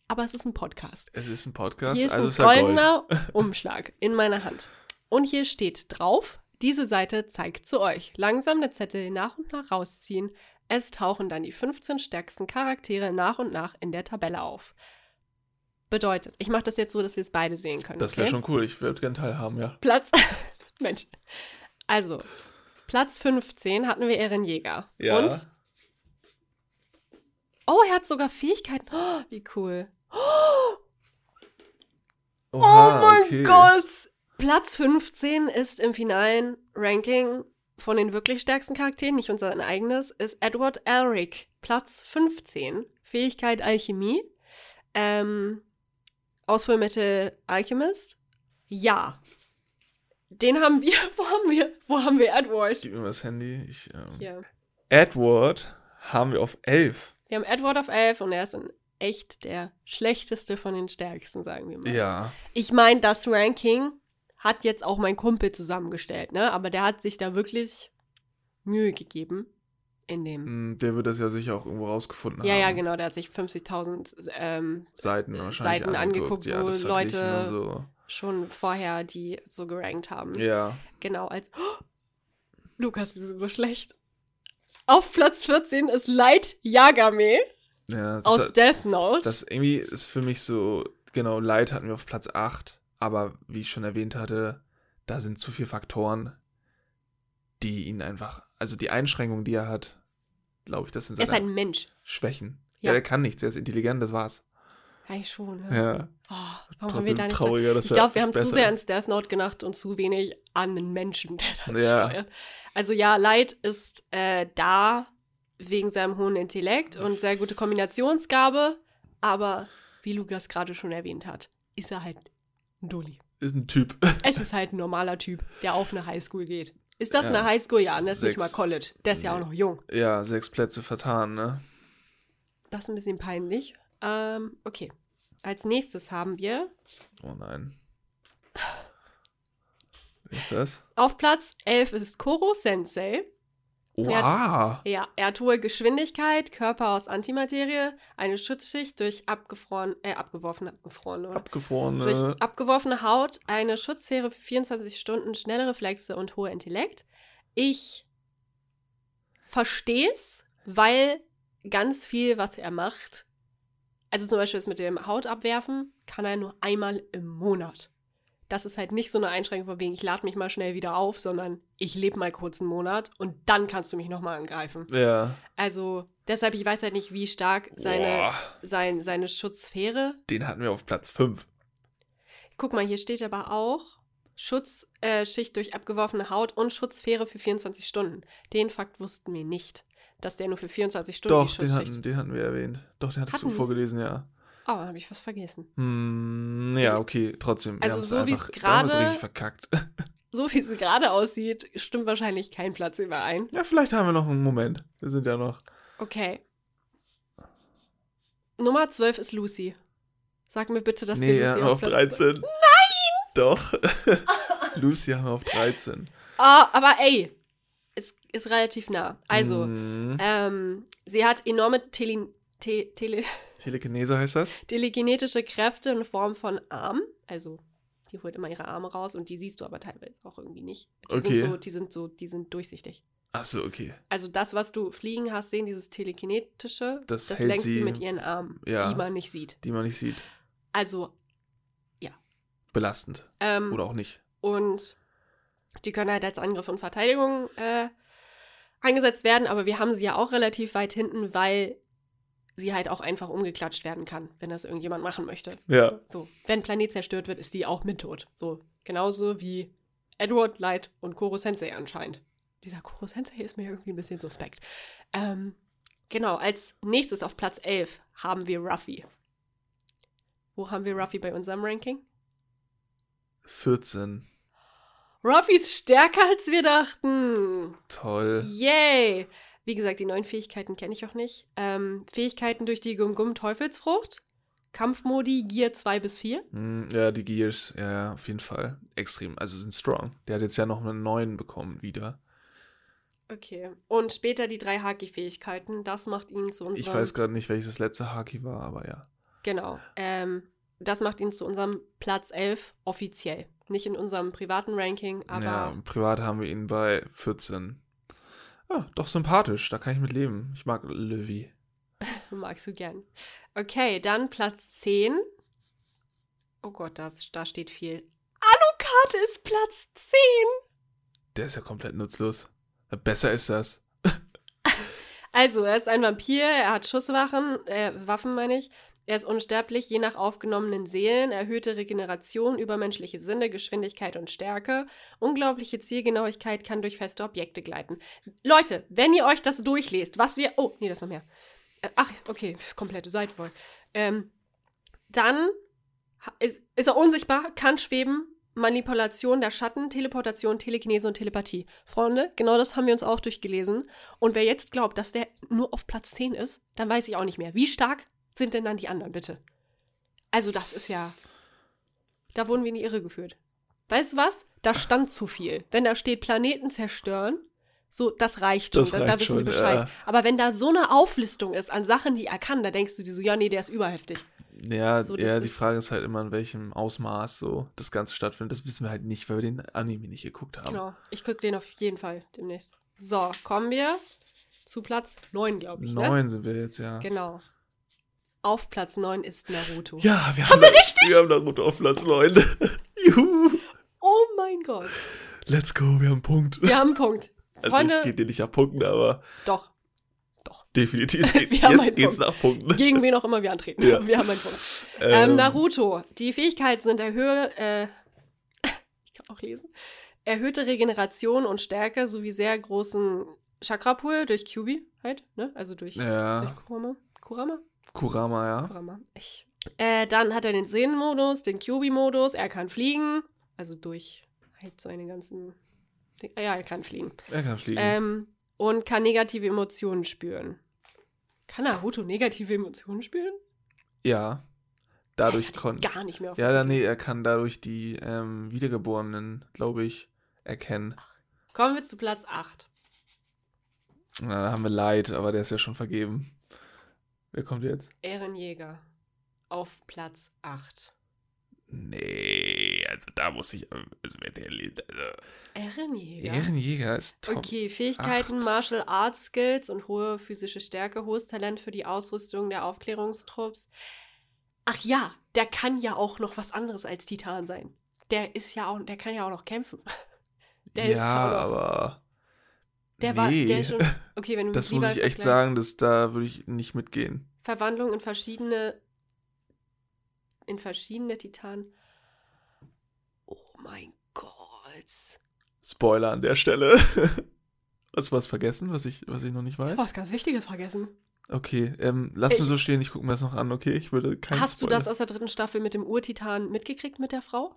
Aber es ist ein Podcast. es ist ein Podcast, Hier ist also ein ist er Gold. goldener (laughs) Umschlag in meiner Hand. Und hier steht drauf, diese Seite zeigt zu euch. Langsam den Zettel nach und nach rausziehen. Es tauchen dann die 15 stärksten Charaktere nach und nach in der Tabelle auf. Bedeutet, ich mache das jetzt so, dass wir es beide sehen können. Das wäre okay? schon cool. Ich würde gerne teilhaben, ja. Platz. (laughs) Mensch. Also, Platz 15 hatten wir Eren Jäger. Ja. Und. Oh, er hat sogar Fähigkeiten. Oh, wie cool. Oha, oh mein okay. Gott! Platz 15 ist im finalen Ranking von den wirklich stärksten Charakteren, nicht unser eigenes, ist Edward Elric. Platz 15. Fähigkeit Alchemie. Ähm, aus Alchemist. Ja. Den haben wir, (laughs) wo haben wir, wo haben wir Edward? Gib mir mal das Handy. Ich, ähm. Edward haben wir auf 11. Wir haben Edward auf 11 und er ist in echt der schlechteste von den stärksten, sagen wir mal. Ja. Ich meine, das Ranking hat jetzt auch mein Kumpel zusammengestellt, ne? Aber der hat sich da wirklich Mühe gegeben in dem. Mm, Der wird das ja sicher auch irgendwo rausgefunden Ja, haben. ja, genau. Der hat sich 50.000 ähm, Seiten äh, wahrscheinlich Seiten angeguckt, ja, wo Leute- So. schon vorher die so gerankt haben. Ja. Genau, als. Oh, Lukas, wir sind so schlecht. Auf Platz 14 ist Light Yagame ja aus halt- Death Note. das irgendwie ist für mich so, genau, Light hatten wir auf Platz 8, aber wie ich schon erwähnt hatte, da sind zu viele Faktoren, die ihn einfach, also die Einschränkungen, die er hat, glaube ich, das sind er ist seine ein Mensch. Schwächen. Ja. Ja. er kann nichts, er ist intelligent, das war's. Eigentlich schon. Ja. Oh, warum haben wir da nicht trauriger, dass Ich glaube, wir haben besser zu sehr ans Death Note gedacht und zu wenig an einen Menschen, der das Ja. steuert. Also ja, Light ist äh, da wegen seinem hohen Intellekt und sehr gute Kombinationsgabe, aber wie Lukas gerade schon erwähnt hat, ist er halt ein Dulli. ist ein Typ. (laughs) Es ist halt ein normaler Typ, der auf eine Highschool geht. Ist das Ja. eine Highschool? Ja, das ist nicht mal College. Der ist ja auch Nee. noch jung. ja, sechs Plätze vertan, ne? Das ist ein bisschen peinlich. Ähm, okay. Als nächstes haben wir Oh nein. Wie ist das? auf Platz 11 ist Koro Sensei. Oha! Ja, er hat hohe Geschwindigkeit, Körper aus Antimaterie, eine Schutzschicht durch abgefroren, äh, abgeworfene, abgefrorene, oder? Abgefrorene. Durch abgeworfene Haut, eine Schutzsphäre für 24 Stunden, schnelle Reflexe und hoher Intellekt. Ich verstehe es, weil ganz viel, was er macht, also zum Beispiel das mit dem Hautabwerfen, kann er nur einmal im Monat. Das ist halt nicht so eine Einschränkung von wegen, ich lade mich mal schnell wieder auf, sondern ich lebe mal kurz einen Monat und dann kannst du mich nochmal angreifen. ja. Also deshalb, ich weiß halt nicht, wie stark seine, sein, seine Schutzsphäre den hatten wir auf Platz 5. Guck mal, hier steht aber auch Schutzschicht äh, durch abgeworfene Haut und Schutzsphäre für 24 Stunden. Den Fakt wussten wir nicht, dass der nur für 24 Stunden Doch, die den Schutzschicht. hatten, den hatten wir erwähnt. Doch, den hattest Hatten du vorgelesen, ja. Oh, habe ich was vergessen. Hm, ja, okay, trotzdem. Also so haben wir's gerade- verkackt. (laughs) So wie es gerade aussieht, stimmt wahrscheinlich kein Platz überein. ja, vielleicht haben wir noch einen Moment. Wir sind ja noch. Okay. Nummer 12 ist Lucy. Sag mir bitte, dass nee, wir ja, Lucy auf Platz 13. Nein! Doch. (laughs) (laughs) Lucy haben wir auf 13. Ah, aber ey, es ist relativ nah. Also, Hm. ähm, sie hat enorme Tele, te, Tele, Telekinese heißt das? telekinetische Kräfte in Form von Armen. Also, die holt immer ihre Arme raus und die siehst du aber teilweise auch irgendwie nicht. Die Okay. sind so, die sind so, die sind durchsichtig. Achso, okay. Also das, was du fliegen hast, sehen, dieses telekinetische, Das das, hält lenkt sie, sie- mit ihren Armen, Ja. die man nicht sieht. Die man nicht sieht. Also, Belastend. ähm, Oder auch nicht. und die können halt als Angriff und Verteidigung äh, eingesetzt werden, aber wir haben sie ja auch relativ weit hinten, weil sie halt auch einfach umgeklatscht werden kann, wenn das irgendjemand machen möchte. Ja. So, wenn Planet zerstört wird, ist die auch mit tot. So, genauso wie Edward Light und Koro Sensei anscheinend. Dieser Koro Sensei ist mir irgendwie ein bisschen suspekt. Ähm, genau, als nächstes auf Platz 11 haben wir Ruffy. Wo haben wir Ruffy bei unserem Ranking? 14. Ruffy ist stärker, als wir dachten. Toll. Yay! Wie gesagt, die neuen Fähigkeiten kenne ich auch nicht. Ähm, Fähigkeiten durch die Gum-Gum-Teufelsfrucht. Kampfmodi Gear 2 bis 4. Hm, Ja, die Gears, ja, ja, auf jeden Fall. Extrem. Also sind strong. Der hat jetzt ja noch einen neuen bekommen wieder. Okay. Und später die drei Haki-Fähigkeiten. Das macht ihn zu unserem. Ich weiß gerade nicht, welches das letzte Haki war, aber ja. Genau. Ähm, das macht ihn zu unserem Platz 11 offiziell. Nicht in unserem privaten Ranking, aber ja, privat haben wir ihn bei 14. Ah, doch sympathisch, da kann ich mit leben. Ich mag Löwy. (laughs) magst du gern. Okay, dann Platz 10. Oh Gott, das, da steht viel. Alucard ist Platz 10. Der ist ja komplett nutzlos. Besser ist das. (laughs) Also, er ist ein Vampir, er hat Schusswaffen, äh, Waffen meine ich. Er ist unsterblich, je nach aufgenommenen Seelen, erhöhte Regeneration, übermenschliche Sinne, Geschwindigkeit und Stärke. Unglaubliche Zielgenauigkeit kann durch feste Objekte gleiten. Leute, wenn ihr euch das durchlest, was wir. Oh, nee, das ist noch mehr. Äh, ach, okay, das komplette Seite voll. Ähm, dann ist, ist er unsichtbar, kann schweben, Manipulation der Schatten, Teleportation, Telekinese und Telepathie. Freunde, genau das haben wir uns auch durchgelesen. Und wer jetzt glaubt, dass der nur auf Platz 10 ist, dann weiß ich auch nicht mehr. Wie stark sind denn dann die anderen, bitte? Also, das ist ja. Da wurden wir in die Irre geführt. Weißt du was? Da stand zu viel. Wenn da steht Planeten zerstören, so, das reicht schon. Das da, da reicht wissen schon, wir Bescheid. ja. Aber wenn da so eine Auflistung ist an Sachen, die er kann, da denkst du dir so, ja, nee, der ist überheftig. Ja, So, ja, die Frage ist halt immer, in welchem Ausmaß so das Ganze stattfindet. Das wissen wir halt nicht, weil wir den Anime nicht geguckt haben. Genau. Ich gucke den auf jeden Fall demnächst. So, kommen wir zu Platz 9, glaube ich. Ne? Neun sind wir jetzt, ja. Genau. Auf Platz 9 ist Naruto. Ja, wir haben, wir richtig? Wir haben Naruto auf Platz 9. (laughs) Juhu. Oh mein Gott. Let's go, wir haben einen Punkt. Wir haben einen Punkt. (laughs) also Freunde, ich gehe dir nicht nach Punkten, aber doch. definitiv. (laughs) Haben einen jetzt geht's Punkt. nach Punkten. Gegen wen auch immer wir antreten. Ja. Wir haben einen Punkt. Ähm, Naruto. Die Fähigkeiten sind erhöhe, äh, ich kann auch lesen. Erhöhte Regeneration und Stärke sowie sehr großen Chakrapool durch Kyubi halt, ne? Also durch, durch Ja, Kurama. Kurama? Kurama, ja. Kurama. Ich. Äh, dann hat er den Sehnenmodus, den Kyubi-Modus, er kann fliegen. Also durch halt seine ganzen. Ding- Ja, er kann fliegen. Er kann fliegen. Ähm, und kann negative Emotionen spüren. Kann Naruto negative Emotionen spüren? ja. Dadurch konnte. gar nicht mehr auf Ja, nee, er kann dadurch die ähm, Wiedergeborenen, glaube ich, erkennen. Kommen wir zu Platz 8. Na, da haben wir Leid, aber der ist ja schon vergeben. Wer kommt jetzt? Ehrenjäger. Auf Platz 8. Nee, also da muss ich. Also, wer der. Also, Ehrenjäger? Ehrenjäger ist top. Okay, Fähigkeiten, Acht. Martial Arts Skills und hohe physische Stärke, hohes Talent für die Ausrüstung der Aufklärungstrupps. Ach ja, der kann ja auch noch was anderes als Titan sein. Der ist ja auch, der kann ja auch noch kämpfen. (laughs) Der ja, ist auch noch, aber. Der war, nee. der ist schon, okay, wenn du Das muss ich echt sagen, dass da würde ich nicht mitgehen. Verwandlung in verschiedene, in verschiedene Titanen. Oh mein Gott. Spoiler an der Stelle. (laughs) Hast du was vergessen, was ich, was ich noch nicht Ich weiß? hab was ganz Wichtiges vergessen. Okay, ähm, lass Ich- mir so stehen, ich gucke mir das noch an, okay? Ich würde kein Hast du Spoiler. das aus der dritten Staffel mit dem Urtitan mitgekriegt mit der Frau?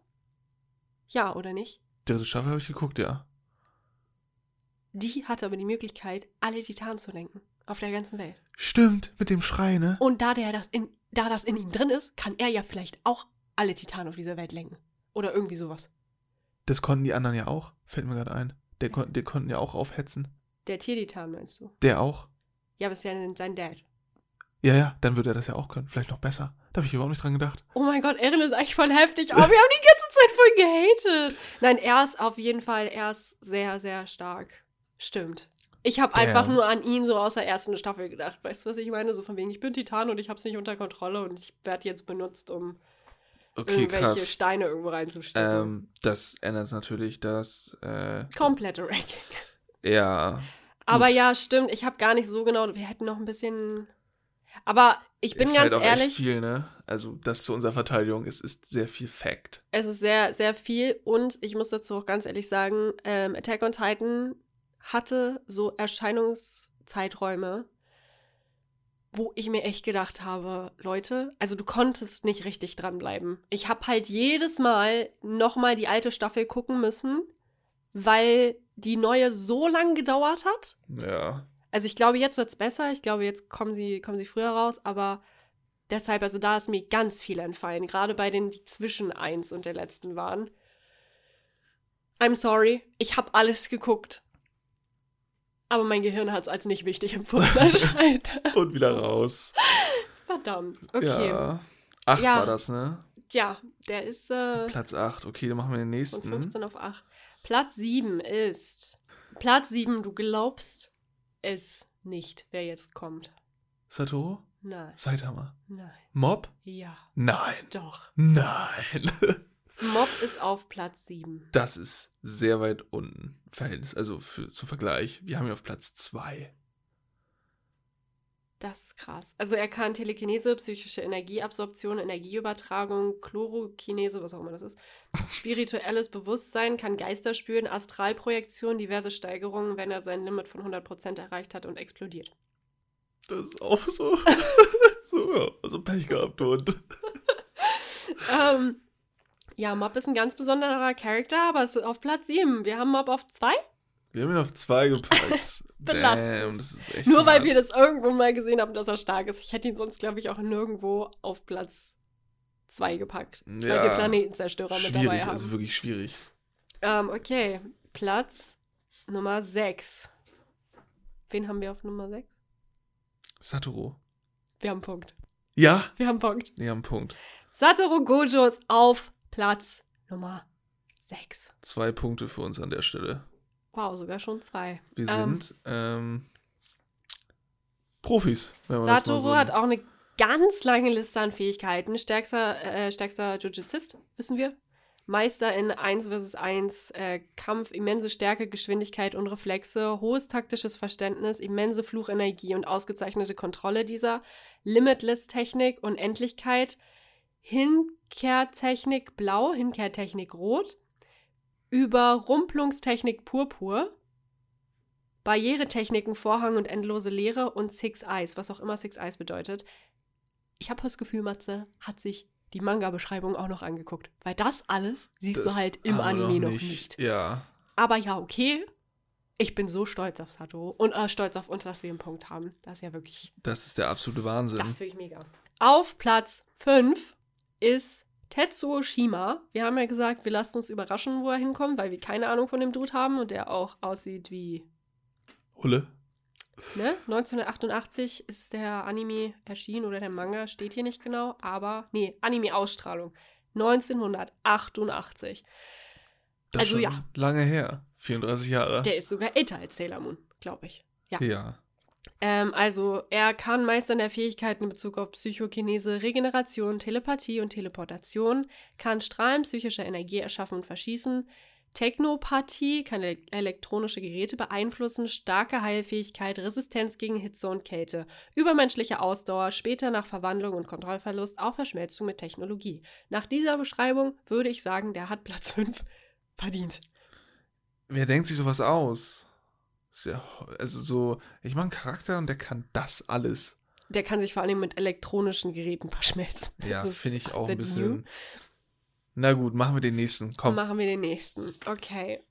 Ja, oder nicht? Dritte Staffel habe ich geguckt, ja. Die hatte aber die Möglichkeit, alle Titanen zu lenken. Auf der ganzen Welt. Stimmt, mit dem Schrei, ne? Und da, der das in, da das in ihm drin ist, kann er ja vielleicht auch alle Titanen auf dieser Welt lenken. Oder irgendwie sowas. Das konnten die anderen ja auch. Fällt mir gerade ein. Der, kon der konnten ja auch aufhetzen. Der Tiertitan meinst du? Der auch. Ja, aber es ist ja sein Dad. Ja, ja, dann würde er das ja auch können. Vielleicht noch besser. Da habe ich überhaupt nicht dran gedacht. Oh mein Gott, Erin ist eigentlich voll heftig. Oh, wir haben die ganze Zeit voll gehatet. Nein, er ist auf jeden Fall, er ist sehr, sehr stark. Stimmt. Ich habe einfach nur an ihn so aus der ersten Staffel gedacht. Weißt du, was ich meine? So von wegen, ich bin Titan und ich habe es nicht unter Kontrolle und ich werde jetzt benutzt, um Okay, irgendwelche krass. Steine irgendwo reinzustecken. Ähm, das ändert natürlich das, äh, Komplette Ranking. ja. Aber Gut. ja, stimmt. Ich habe gar nicht so genau. Wir hätten noch ein bisschen. Aber ich bin ist ganz halt auch ehrlich. echt viel, ne? Also, das zu unserer Verteidigung ist, ist sehr viel Fact. Es ist sehr, sehr viel und ich muss dazu auch ganz ehrlich sagen, ähm, Attack on Titan hatte so Erscheinungszeiträume, wo ich mir echt gedacht habe, Leute, also du konntest nicht richtig dranbleiben. Ich habe halt jedes Mal nochmal die alte Staffel gucken müssen, weil die neue so lang gedauert hat. Ja. Also ich glaube, jetzt wird's besser. Ich glaube, jetzt kommen sie, kommen sie früher raus, aber deshalb, also da ist mir ganz viel entfallen. Gerade bei denen, die zwischen eins und der letzten waren. I'm sorry, ich habe alles geguckt. Aber mein Gehirn hat es als nicht wichtig empfunden. (laughs) Und wieder raus. Verdammt. Okay. Ja. Ja. Acht Ja. war das, ne? der ist äh, Platz 8. Okay, dann machen wir den von nächsten. 15 auf 8. Platz 7 ist. Platz 7, du glaubst es nicht, wer jetzt kommt. Satoru? Nein, Saitama. nein, Mob? ja, Nein. doch. Nein. (laughs) Mob ist auf Platz 7. Das ist sehr weit unten. Verhältnis, also für, zum Vergleich. Wir haben ihn auf Platz 2. Das ist krass. Also er kann Telekinese, psychische Energieabsorption, Energieübertragung, Chlorokinese, was auch immer das ist, (laughs) spirituelles Bewusstsein, kann Geister spüren, Astralprojektion, diverse Steigerungen, wenn er sein Limit von 100% erreicht hat und explodiert. Das ist auch so. (laughs) so, ja. Also Pech gehabt, und. ähm, Ja, Mob ist ein ganz besonderer Charakter, aber es ist auf Platz 7. Wir haben Mob auf 2. Wir haben ihn auf 2 gepackt. (laughs) Belastend. Das ist echt Nur weil hart. wir das irgendwo mal gesehen haben, dass er stark ist. Ich hätte ihn sonst, glaube ich, auch nirgendwo auf Platz 2 gepackt. Weil wir Ja, Planetenzerstörer mit dabei Schwierig, haben. also wirklich schwierig. Ähm, okay, Platz Nummer 6. Wen haben wir auf Nummer 6? Satoru. Wir haben einen Punkt. Ja, Wir haben einen Punkt. wir haben einen Punkt. Satoru Gojo ist auf Platz Nummer 6. Zwei Punkte für uns an der Stelle. Wow, sogar schon zwei. Wir Ähm, sind ähm, Profis, wenn man das mal Satoru so hat auch eine ganz lange Liste an Fähigkeiten. Stärkster, äh, stärkster Jujuzist, wissen wir. Meister in 1 vs 1 äh, Kampf, immense Stärke, Geschwindigkeit und Reflexe, hohes taktisches Verständnis, immense Fluchenergie und ausgezeichnete Kontrolle dieser, Limitless-Technik, Unendlichkeit, Hinkehrtechnik blau, Hinkehrtechnik rot, Überrumpelungstechnik purpur, Barrieretechniken, Vorhang und endlose Leere und Six Eyes, was auch immer Six Eyes bedeutet. Ich habe das Gefühl, Matze hat sich die Manga-Beschreibung auch noch angeguckt. Weil das alles siehst Das du halt im Anime noch nicht. Ja, Aber ja, okay. Ich bin so stolz auf Sato und äh, stolz auf uns, dass wir einen Punkt haben. Das ist ja wirklich, das ist der absolute Wahnsinn. das ist wirklich mega. Auf Platz 5 ist Tetsuo Shima. Wir haben ja gesagt, wir lassen uns überraschen, wo er hinkommt, weil wir keine Ahnung von dem Dude haben und der auch aussieht wie Hulle? Ne? 1988 ist der Anime erschienen oder der Manga, steht hier nicht genau, aber nee, Anime-Ausstrahlung. 1988. Das Also schon ja. Lange her. 34 Jahre. Der ist sogar älter als Sailor Moon, glaube ich. Ja. ja. Ähm, also, er kann Meistern der Fähigkeiten in Bezug auf Psychokinese, Regeneration, Telepathie und Teleportation, kann Strahlen psychischer Energie erschaffen und verschießen, Technopathie kann ele elektronische Geräte beeinflussen, starke Heilfähigkeit, Resistenz gegen Hitze und Kälte, übermenschliche Ausdauer, später nach Verwandlung und Kontrollverlust auch Verschmelzung mit Technologie. Nach dieser Beschreibung würde ich sagen, der hat Platz 5 (laughs) verdient. Wer denkt sich sowas aus? Ja, also so, ich mache einen Charakter und der kann das alles. Der kann sich vor allem mit elektronischen Geräten verschmelzen. Ja, finde ich auch ein bisschen. Na gut, machen wir den nächsten. Komm. Machen wir den nächsten. Okay.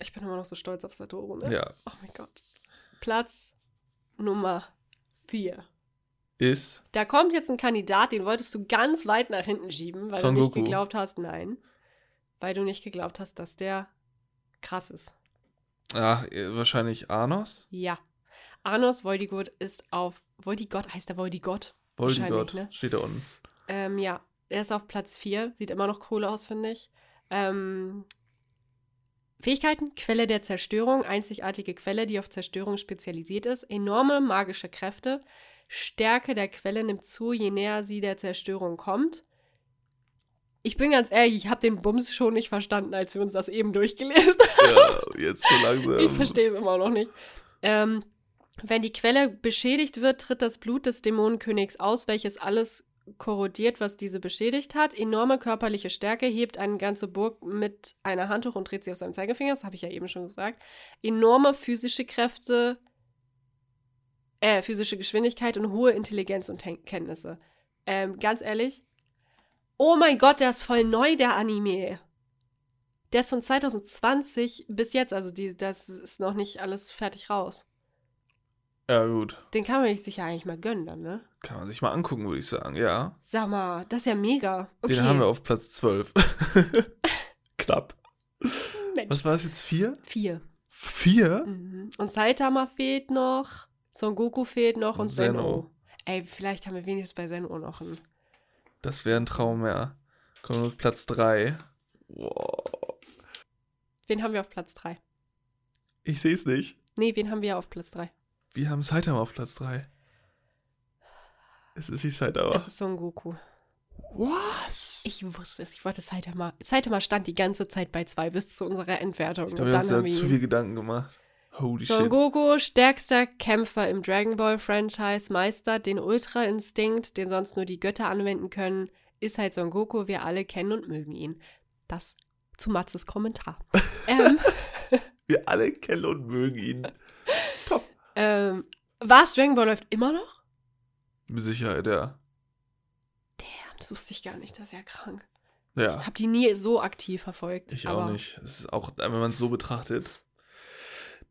Ich bin immer noch so stolz auf Satoru, ne? Ja. Oh mein Gott. Platz Nummer 4. Ist Da kommt jetzt ein Kandidat, den wolltest du ganz weit nach hinten schieben, weil Son du nicht Goku. geglaubt hast, nein. Weil du nicht geglaubt hast, dass der krass ist. Ach, äh, wahrscheinlich Anos? Ja. Arnos Voldigot ist auf. Voldigot heißt der Voldigot. Voldigott. Wahrscheinlich, ne? Steht da unten. Ähm, ja, er ist auf Platz 4. Sieht immer noch cool aus, finde ich. Ähm, Fähigkeiten: Quelle der Zerstörung, einzigartige Quelle, die auf Zerstörung spezialisiert ist. Enorme magische Kräfte. Stärke der Quelle nimmt zu, je näher sie der Zerstörung kommt. Ich bin ganz ehrlich, ich habe den Bums schon nicht verstanden, als wir uns das eben durchgelesen (laughs) haben. Ja, jetzt so langsam. Ich verstehe es immer noch nicht. Ähm, wenn die Quelle beschädigt wird, tritt das Blut des Dämonenkönigs aus, welches alles korrodiert, was diese beschädigt hat. Enorme körperliche Stärke hebt eine ganze Burg mit einer Handtuch und dreht sie auf seinem Zeigefinger. Das habe ich ja eben schon gesagt. Enorme physische Kräfte, äh, physische Geschwindigkeit und hohe Intelligenz und Ten Kenntnisse. Ähm, ganz ehrlich. Oh mein Gott, der ist voll neu, der Anime. Der ist von 2020 bis jetzt, also die, das ist noch nicht alles fertig raus. Ja, gut. Den kann man sich ja eigentlich mal gönnen dann, ne? Kann man sich mal angucken, würde ich sagen. Ja. Sag mal, das ist ja mega. Okay. Den haben wir auf Platz 12. (laughs) Knapp. Mensch. Was war es jetzt? Vier? Vier. Vier? Mhm. Und Saitama fehlt noch, Son Goku fehlt noch und Und. Zeno. Ey, vielleicht haben wir wenigstens bei Zeno noch einen. Das wäre ein Traum mehr. Kommen wir auf Platz 3. Wow. Wen haben wir auf Platz 3? Ich sehe es nicht. Nee, wen haben wir auf Platz 3? Wir haben Saitama auf Platz 3. Es ist nicht Saitama. Es ist Son Goku. Was? Ich wusste es, ich wollte Saitama. Saitama stand die ganze Zeit bei 2 bis zu unserer Entwertung. Ich glaube, da haben wir zu viel Gedanken gemacht. Holy Son shit. Goku, stärkster Kämpfer im Dragon Ball Franchise, meistert den Ultra-Instinkt, den sonst nur die Götter anwenden können, ist halt Son Goku, wir alle kennen und mögen ihn. Das zu Matzes Kommentar. (laughs) ähm, Wir alle kennen und mögen ihn. Top. ähm, was? Dragon Ball läuft immer noch? Mit Sicherheit, ja. Damn, das wusste ich gar nicht, das ist ja krank. Ja. Ich habe die nie so aktiv verfolgt. Ich auch nicht. Es ist auch, wenn man es so betrachtet,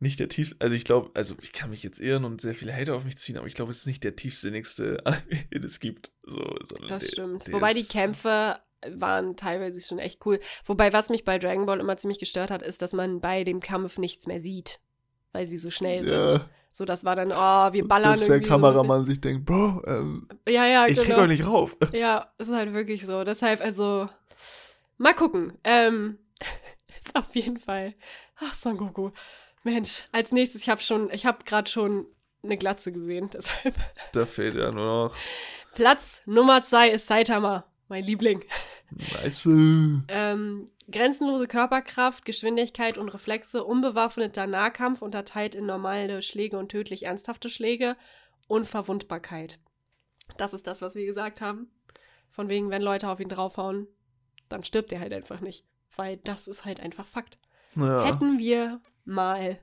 nicht der tief. Also ich glaube, also ich kann mich jetzt irren und sehr viele Hater auf mich ziehen, aber ich glaube, es ist nicht der tiefsinnigste, (laughs) den es gibt. So, Das der- stimmt. der Wobei die Kämpfe waren teilweise schon echt cool. Wobei, was mich bei Dragon Ball immer ziemlich gestört hat, ist, dass man bei dem Kampf nichts mehr sieht. Weil sie so schnell sind. Ja, So, das war dann, oh, wir ballern selbst der irgendwie so Kameramann sich denkt, Bro, ähm. Ja, ja, ich krieg genau. euch nicht rauf. (laughs) Ja, ist halt wirklich so. Deshalb, also, mal gucken. Ähm, (laughs) ist auf jeden Fall. Ach, Son Goku. Mensch, als nächstes, ich habe schon, ich habe gerade schon eine Glatze gesehen. (laughs) Deshalb. Da fehlt ja nur noch. Platz Nummer zwei ist Saitama, mein Liebling. Nice. Ähm, grenzenlose Körperkraft, Geschwindigkeit und Reflexe, unbewaffneter Nahkampf unterteilt in normale Schläge und tödlich ernsthafte Schläge und Verwundbarkeit. Das ist das, was wir gesagt haben. Von wegen, wenn Leute auf ihn draufhauen, dann stirbt er halt einfach nicht. Weil das ist halt einfach Fakt. Ja. Hätten wir mal.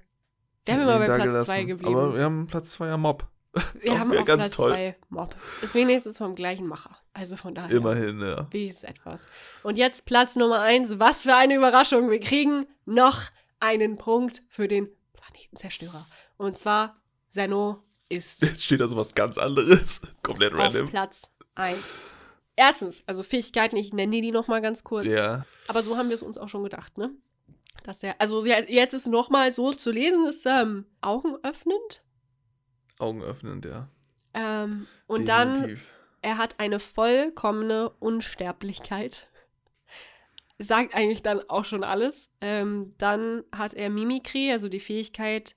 Wir mal ihn bei Platz gelassen. 2 geblieben. Aber wir haben Platz 2 ja Mob. (laughs) Wir auch haben auf ganz Platz toll. 2 Mob. Ist wenigstens vom gleichen Macher. Also von daher. Immerhin, ja. Wie ist etwas. Und jetzt Platz Nummer eins. Was für eine Überraschung. Wir kriegen noch einen Punkt für den Planetenzerstörer. Und zwar, Zeno ist Jetzt (laughs) steht da so was ganz anderes. Komplett auf random. Platz eins. Erstens, also Fähigkeiten, ich nenne die noch mal ganz kurz. Ja. Aber so haben wir es uns auch schon gedacht, ne? Dass der, also jetzt ist noch mal so zu lesen, ist ähm, augenöffnend. Augen öffnend, ja. Ähm, und dann Definitiv. er hat eine vollkommene Unsterblichkeit. Sagt eigentlich dann auch schon alles. Ähm, dann hat er Mimikry, also die Fähigkeit,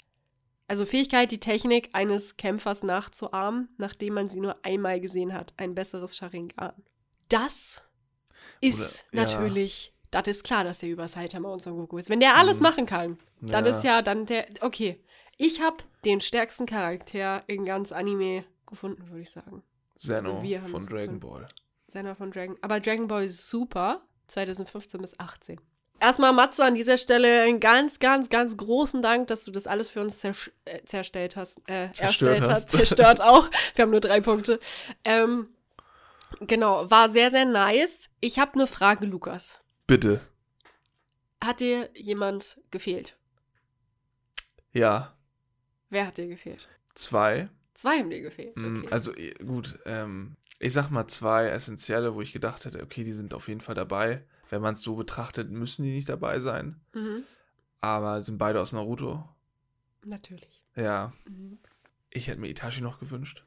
also Fähigkeit, die Technik eines Kämpfers nachzuahmen, nachdem man sie nur einmal gesehen hat. Ein besseres Sharingan. Das ist Oder- ja. Das ist klar, dass der über Saitama und Son Goku ist. Wenn der alles Mhm. machen kann, dann ist ja dann der, okay. Ich habe den stärksten Charakter in ganz Anime gefunden, würde ich sagen. Zeno also von Dragon gefunden. Ball. Seiner von Dragon. Aber Dragon Ball ist super. 2015 bis 18. Erstmal, Matze, an dieser Stelle einen ganz, ganz, ganz großen Dank, dass du das alles für uns zersch äh, zerstellt hast. Äh, Zerstört erstellt hast. (laughs) (laughs) Zerstört auch. Wir haben nur drei Punkte. Ähm, genau, war sehr, sehr nice. Ich habe eine Frage, Lukas. Bitte. Hat dir jemand gefehlt? Ja. Wer hat dir gefehlt? Zwei. Zwei haben dir gefehlt. Mm, Okay. Also eh, gut, ähm, ich sag mal zwei essentielle, wo ich gedacht hätte, okay, die sind auf jeden Fall dabei. Wenn man es so betrachtet, müssen die nicht dabei sein. mhm. Aber sind beide aus Naruto. Natürlich. Ja, Mhm. ich hätte mir Itachi noch gewünscht.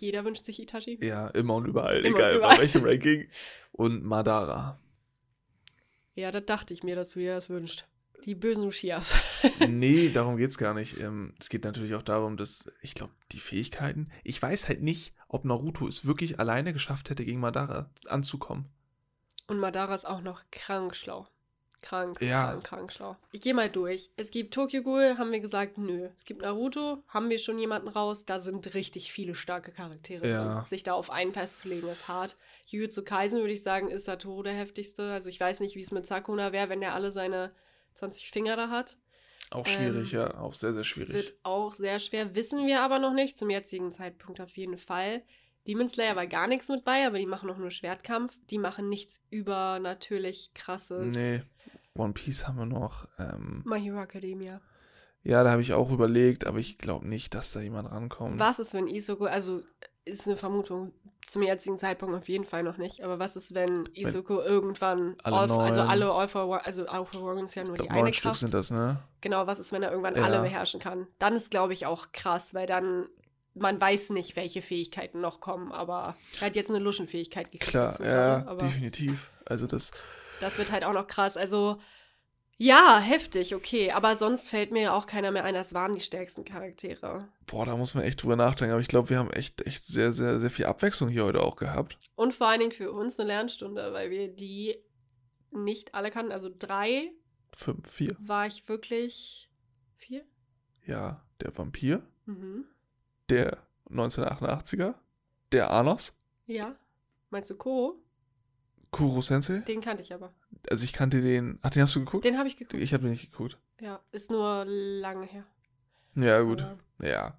Jeder wünscht sich Itachi. Ja, immer und überall, Immer und egal überall. bei welchem Ranking. Und Madara. Ja, das dachte ich mir, dass du dir das wünschst. Die bösen Ushias. (laughs) nee, darum geht's gar nicht. Ähm, es geht natürlich auch darum, dass, ich glaube, die Fähigkeiten. Ich weiß halt nicht, ob Naruto es wirklich alleine geschafft hätte, gegen Madara anzukommen. Und Madara ist auch noch krank schlau. Krank, Ja. krank, krank schlau. Ich gehe mal durch. Es gibt Tokyo Ghoul, haben wir gesagt, nö. Es gibt Naruto, haben wir schon jemanden raus. Da sind richtig viele starke Charaktere Ja. drin. Sich da auf einen festzulegen, ist hart. Jujutsu Kaisen, würde ich sagen, ist Satoru der heftigste. Also ich weiß nicht, wie es mit Sakuna wäre, wenn der alle seine 20 Finger da hat. Auch Ähm, schwierig, ja. Auch sehr, sehr schwierig. Wird auch sehr schwer. Wissen wir aber noch nicht. Zum jetzigen Zeitpunkt auf jeden Fall. Demon Slayer war gar nichts mit bei, aber die machen auch nur Schwertkampf. Die machen nichts übernatürlich krasses. Nee. One Piece haben wir noch. Ähm, My Hero Academia. ja, da habe ich auch überlegt, aber ich glaube nicht, dass da jemand rankommt. Was ist, wenn Isoko, also ist eine Vermutung, zum jetzigen Zeitpunkt auf jeden Fall noch nicht, aber was ist, wenn Isoko irgendwann, alle all, also alle All for One, also All for One ist ja nur Ich die eine neun Stück Kraft. sind das, ne? Genau, was ist, wenn er irgendwann Ja. alle beherrschen kann? Dann ist, glaube ich, auch krass, weil dann, man weiß nicht, welche Fähigkeiten noch kommen, aber er hat jetzt eine Luschenfähigkeit gekriegt. Klar, dazu, ja, definitiv. Also das, das wird halt auch noch krass. Also, ja, heftig, okay, aber sonst fällt mir ja auch keiner mehr ein, das waren die stärksten Charaktere. boah, da muss man echt drüber nachdenken. Aber ich glaube, wir haben echt, echt sehr, sehr, sehr viel Abwechslung hier heute auch gehabt. Und vor allen Dingen für uns eine Lernstunde, weil wir die nicht alle kannten. Also drei Fünf, vier. war ich wirklich. Vier? Ja, der Vampir, Mhm. der 1988er, der Anos, Ja. Meinst du Ko? Kuro Sensei. Den kannte ich aber. Also ich kannte den. Ach, den hast du geguckt? Den habe ich geguckt. Ich habe den nicht geguckt. Ja, ist nur lange her. Ja, gut. Aber Ja.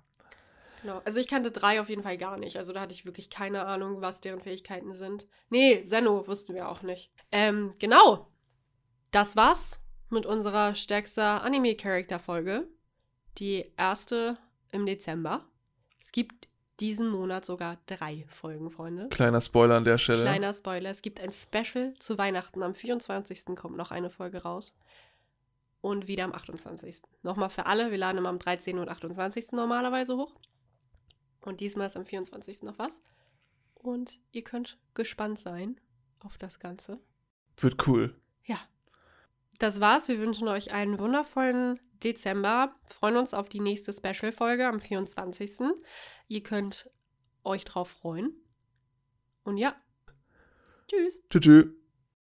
Genau. Also ich kannte drei auf jeden Fall gar nicht. Also da hatte ich wirklich keine Ahnung, was deren Fähigkeiten sind. Nee, Zeno wussten wir auch nicht. Ähm, genau. Das war's mit unserer stärkster Anime-Character-Folge. Die erste im Dezember. Es gibt diesen Monat sogar drei Folgen, Freunde. Kleiner Spoiler an der Stelle. Kleiner Spoiler. Es gibt ein Special zu Weihnachten. Am 24. kommt noch eine Folge raus. Und wieder am 28. Nochmal für alle. Wir laden immer am 13. und 28. normalerweise hoch. Und diesmal ist am 24. noch was. Und ihr könnt gespannt sein auf das Ganze. Wird cool. Das war's. Wir wünschen euch einen wundervollen Dezember. Freuen uns auf die nächste Special-Folge am 24. Ihr könnt euch drauf freuen. Und ja. Tschüss. tschüss.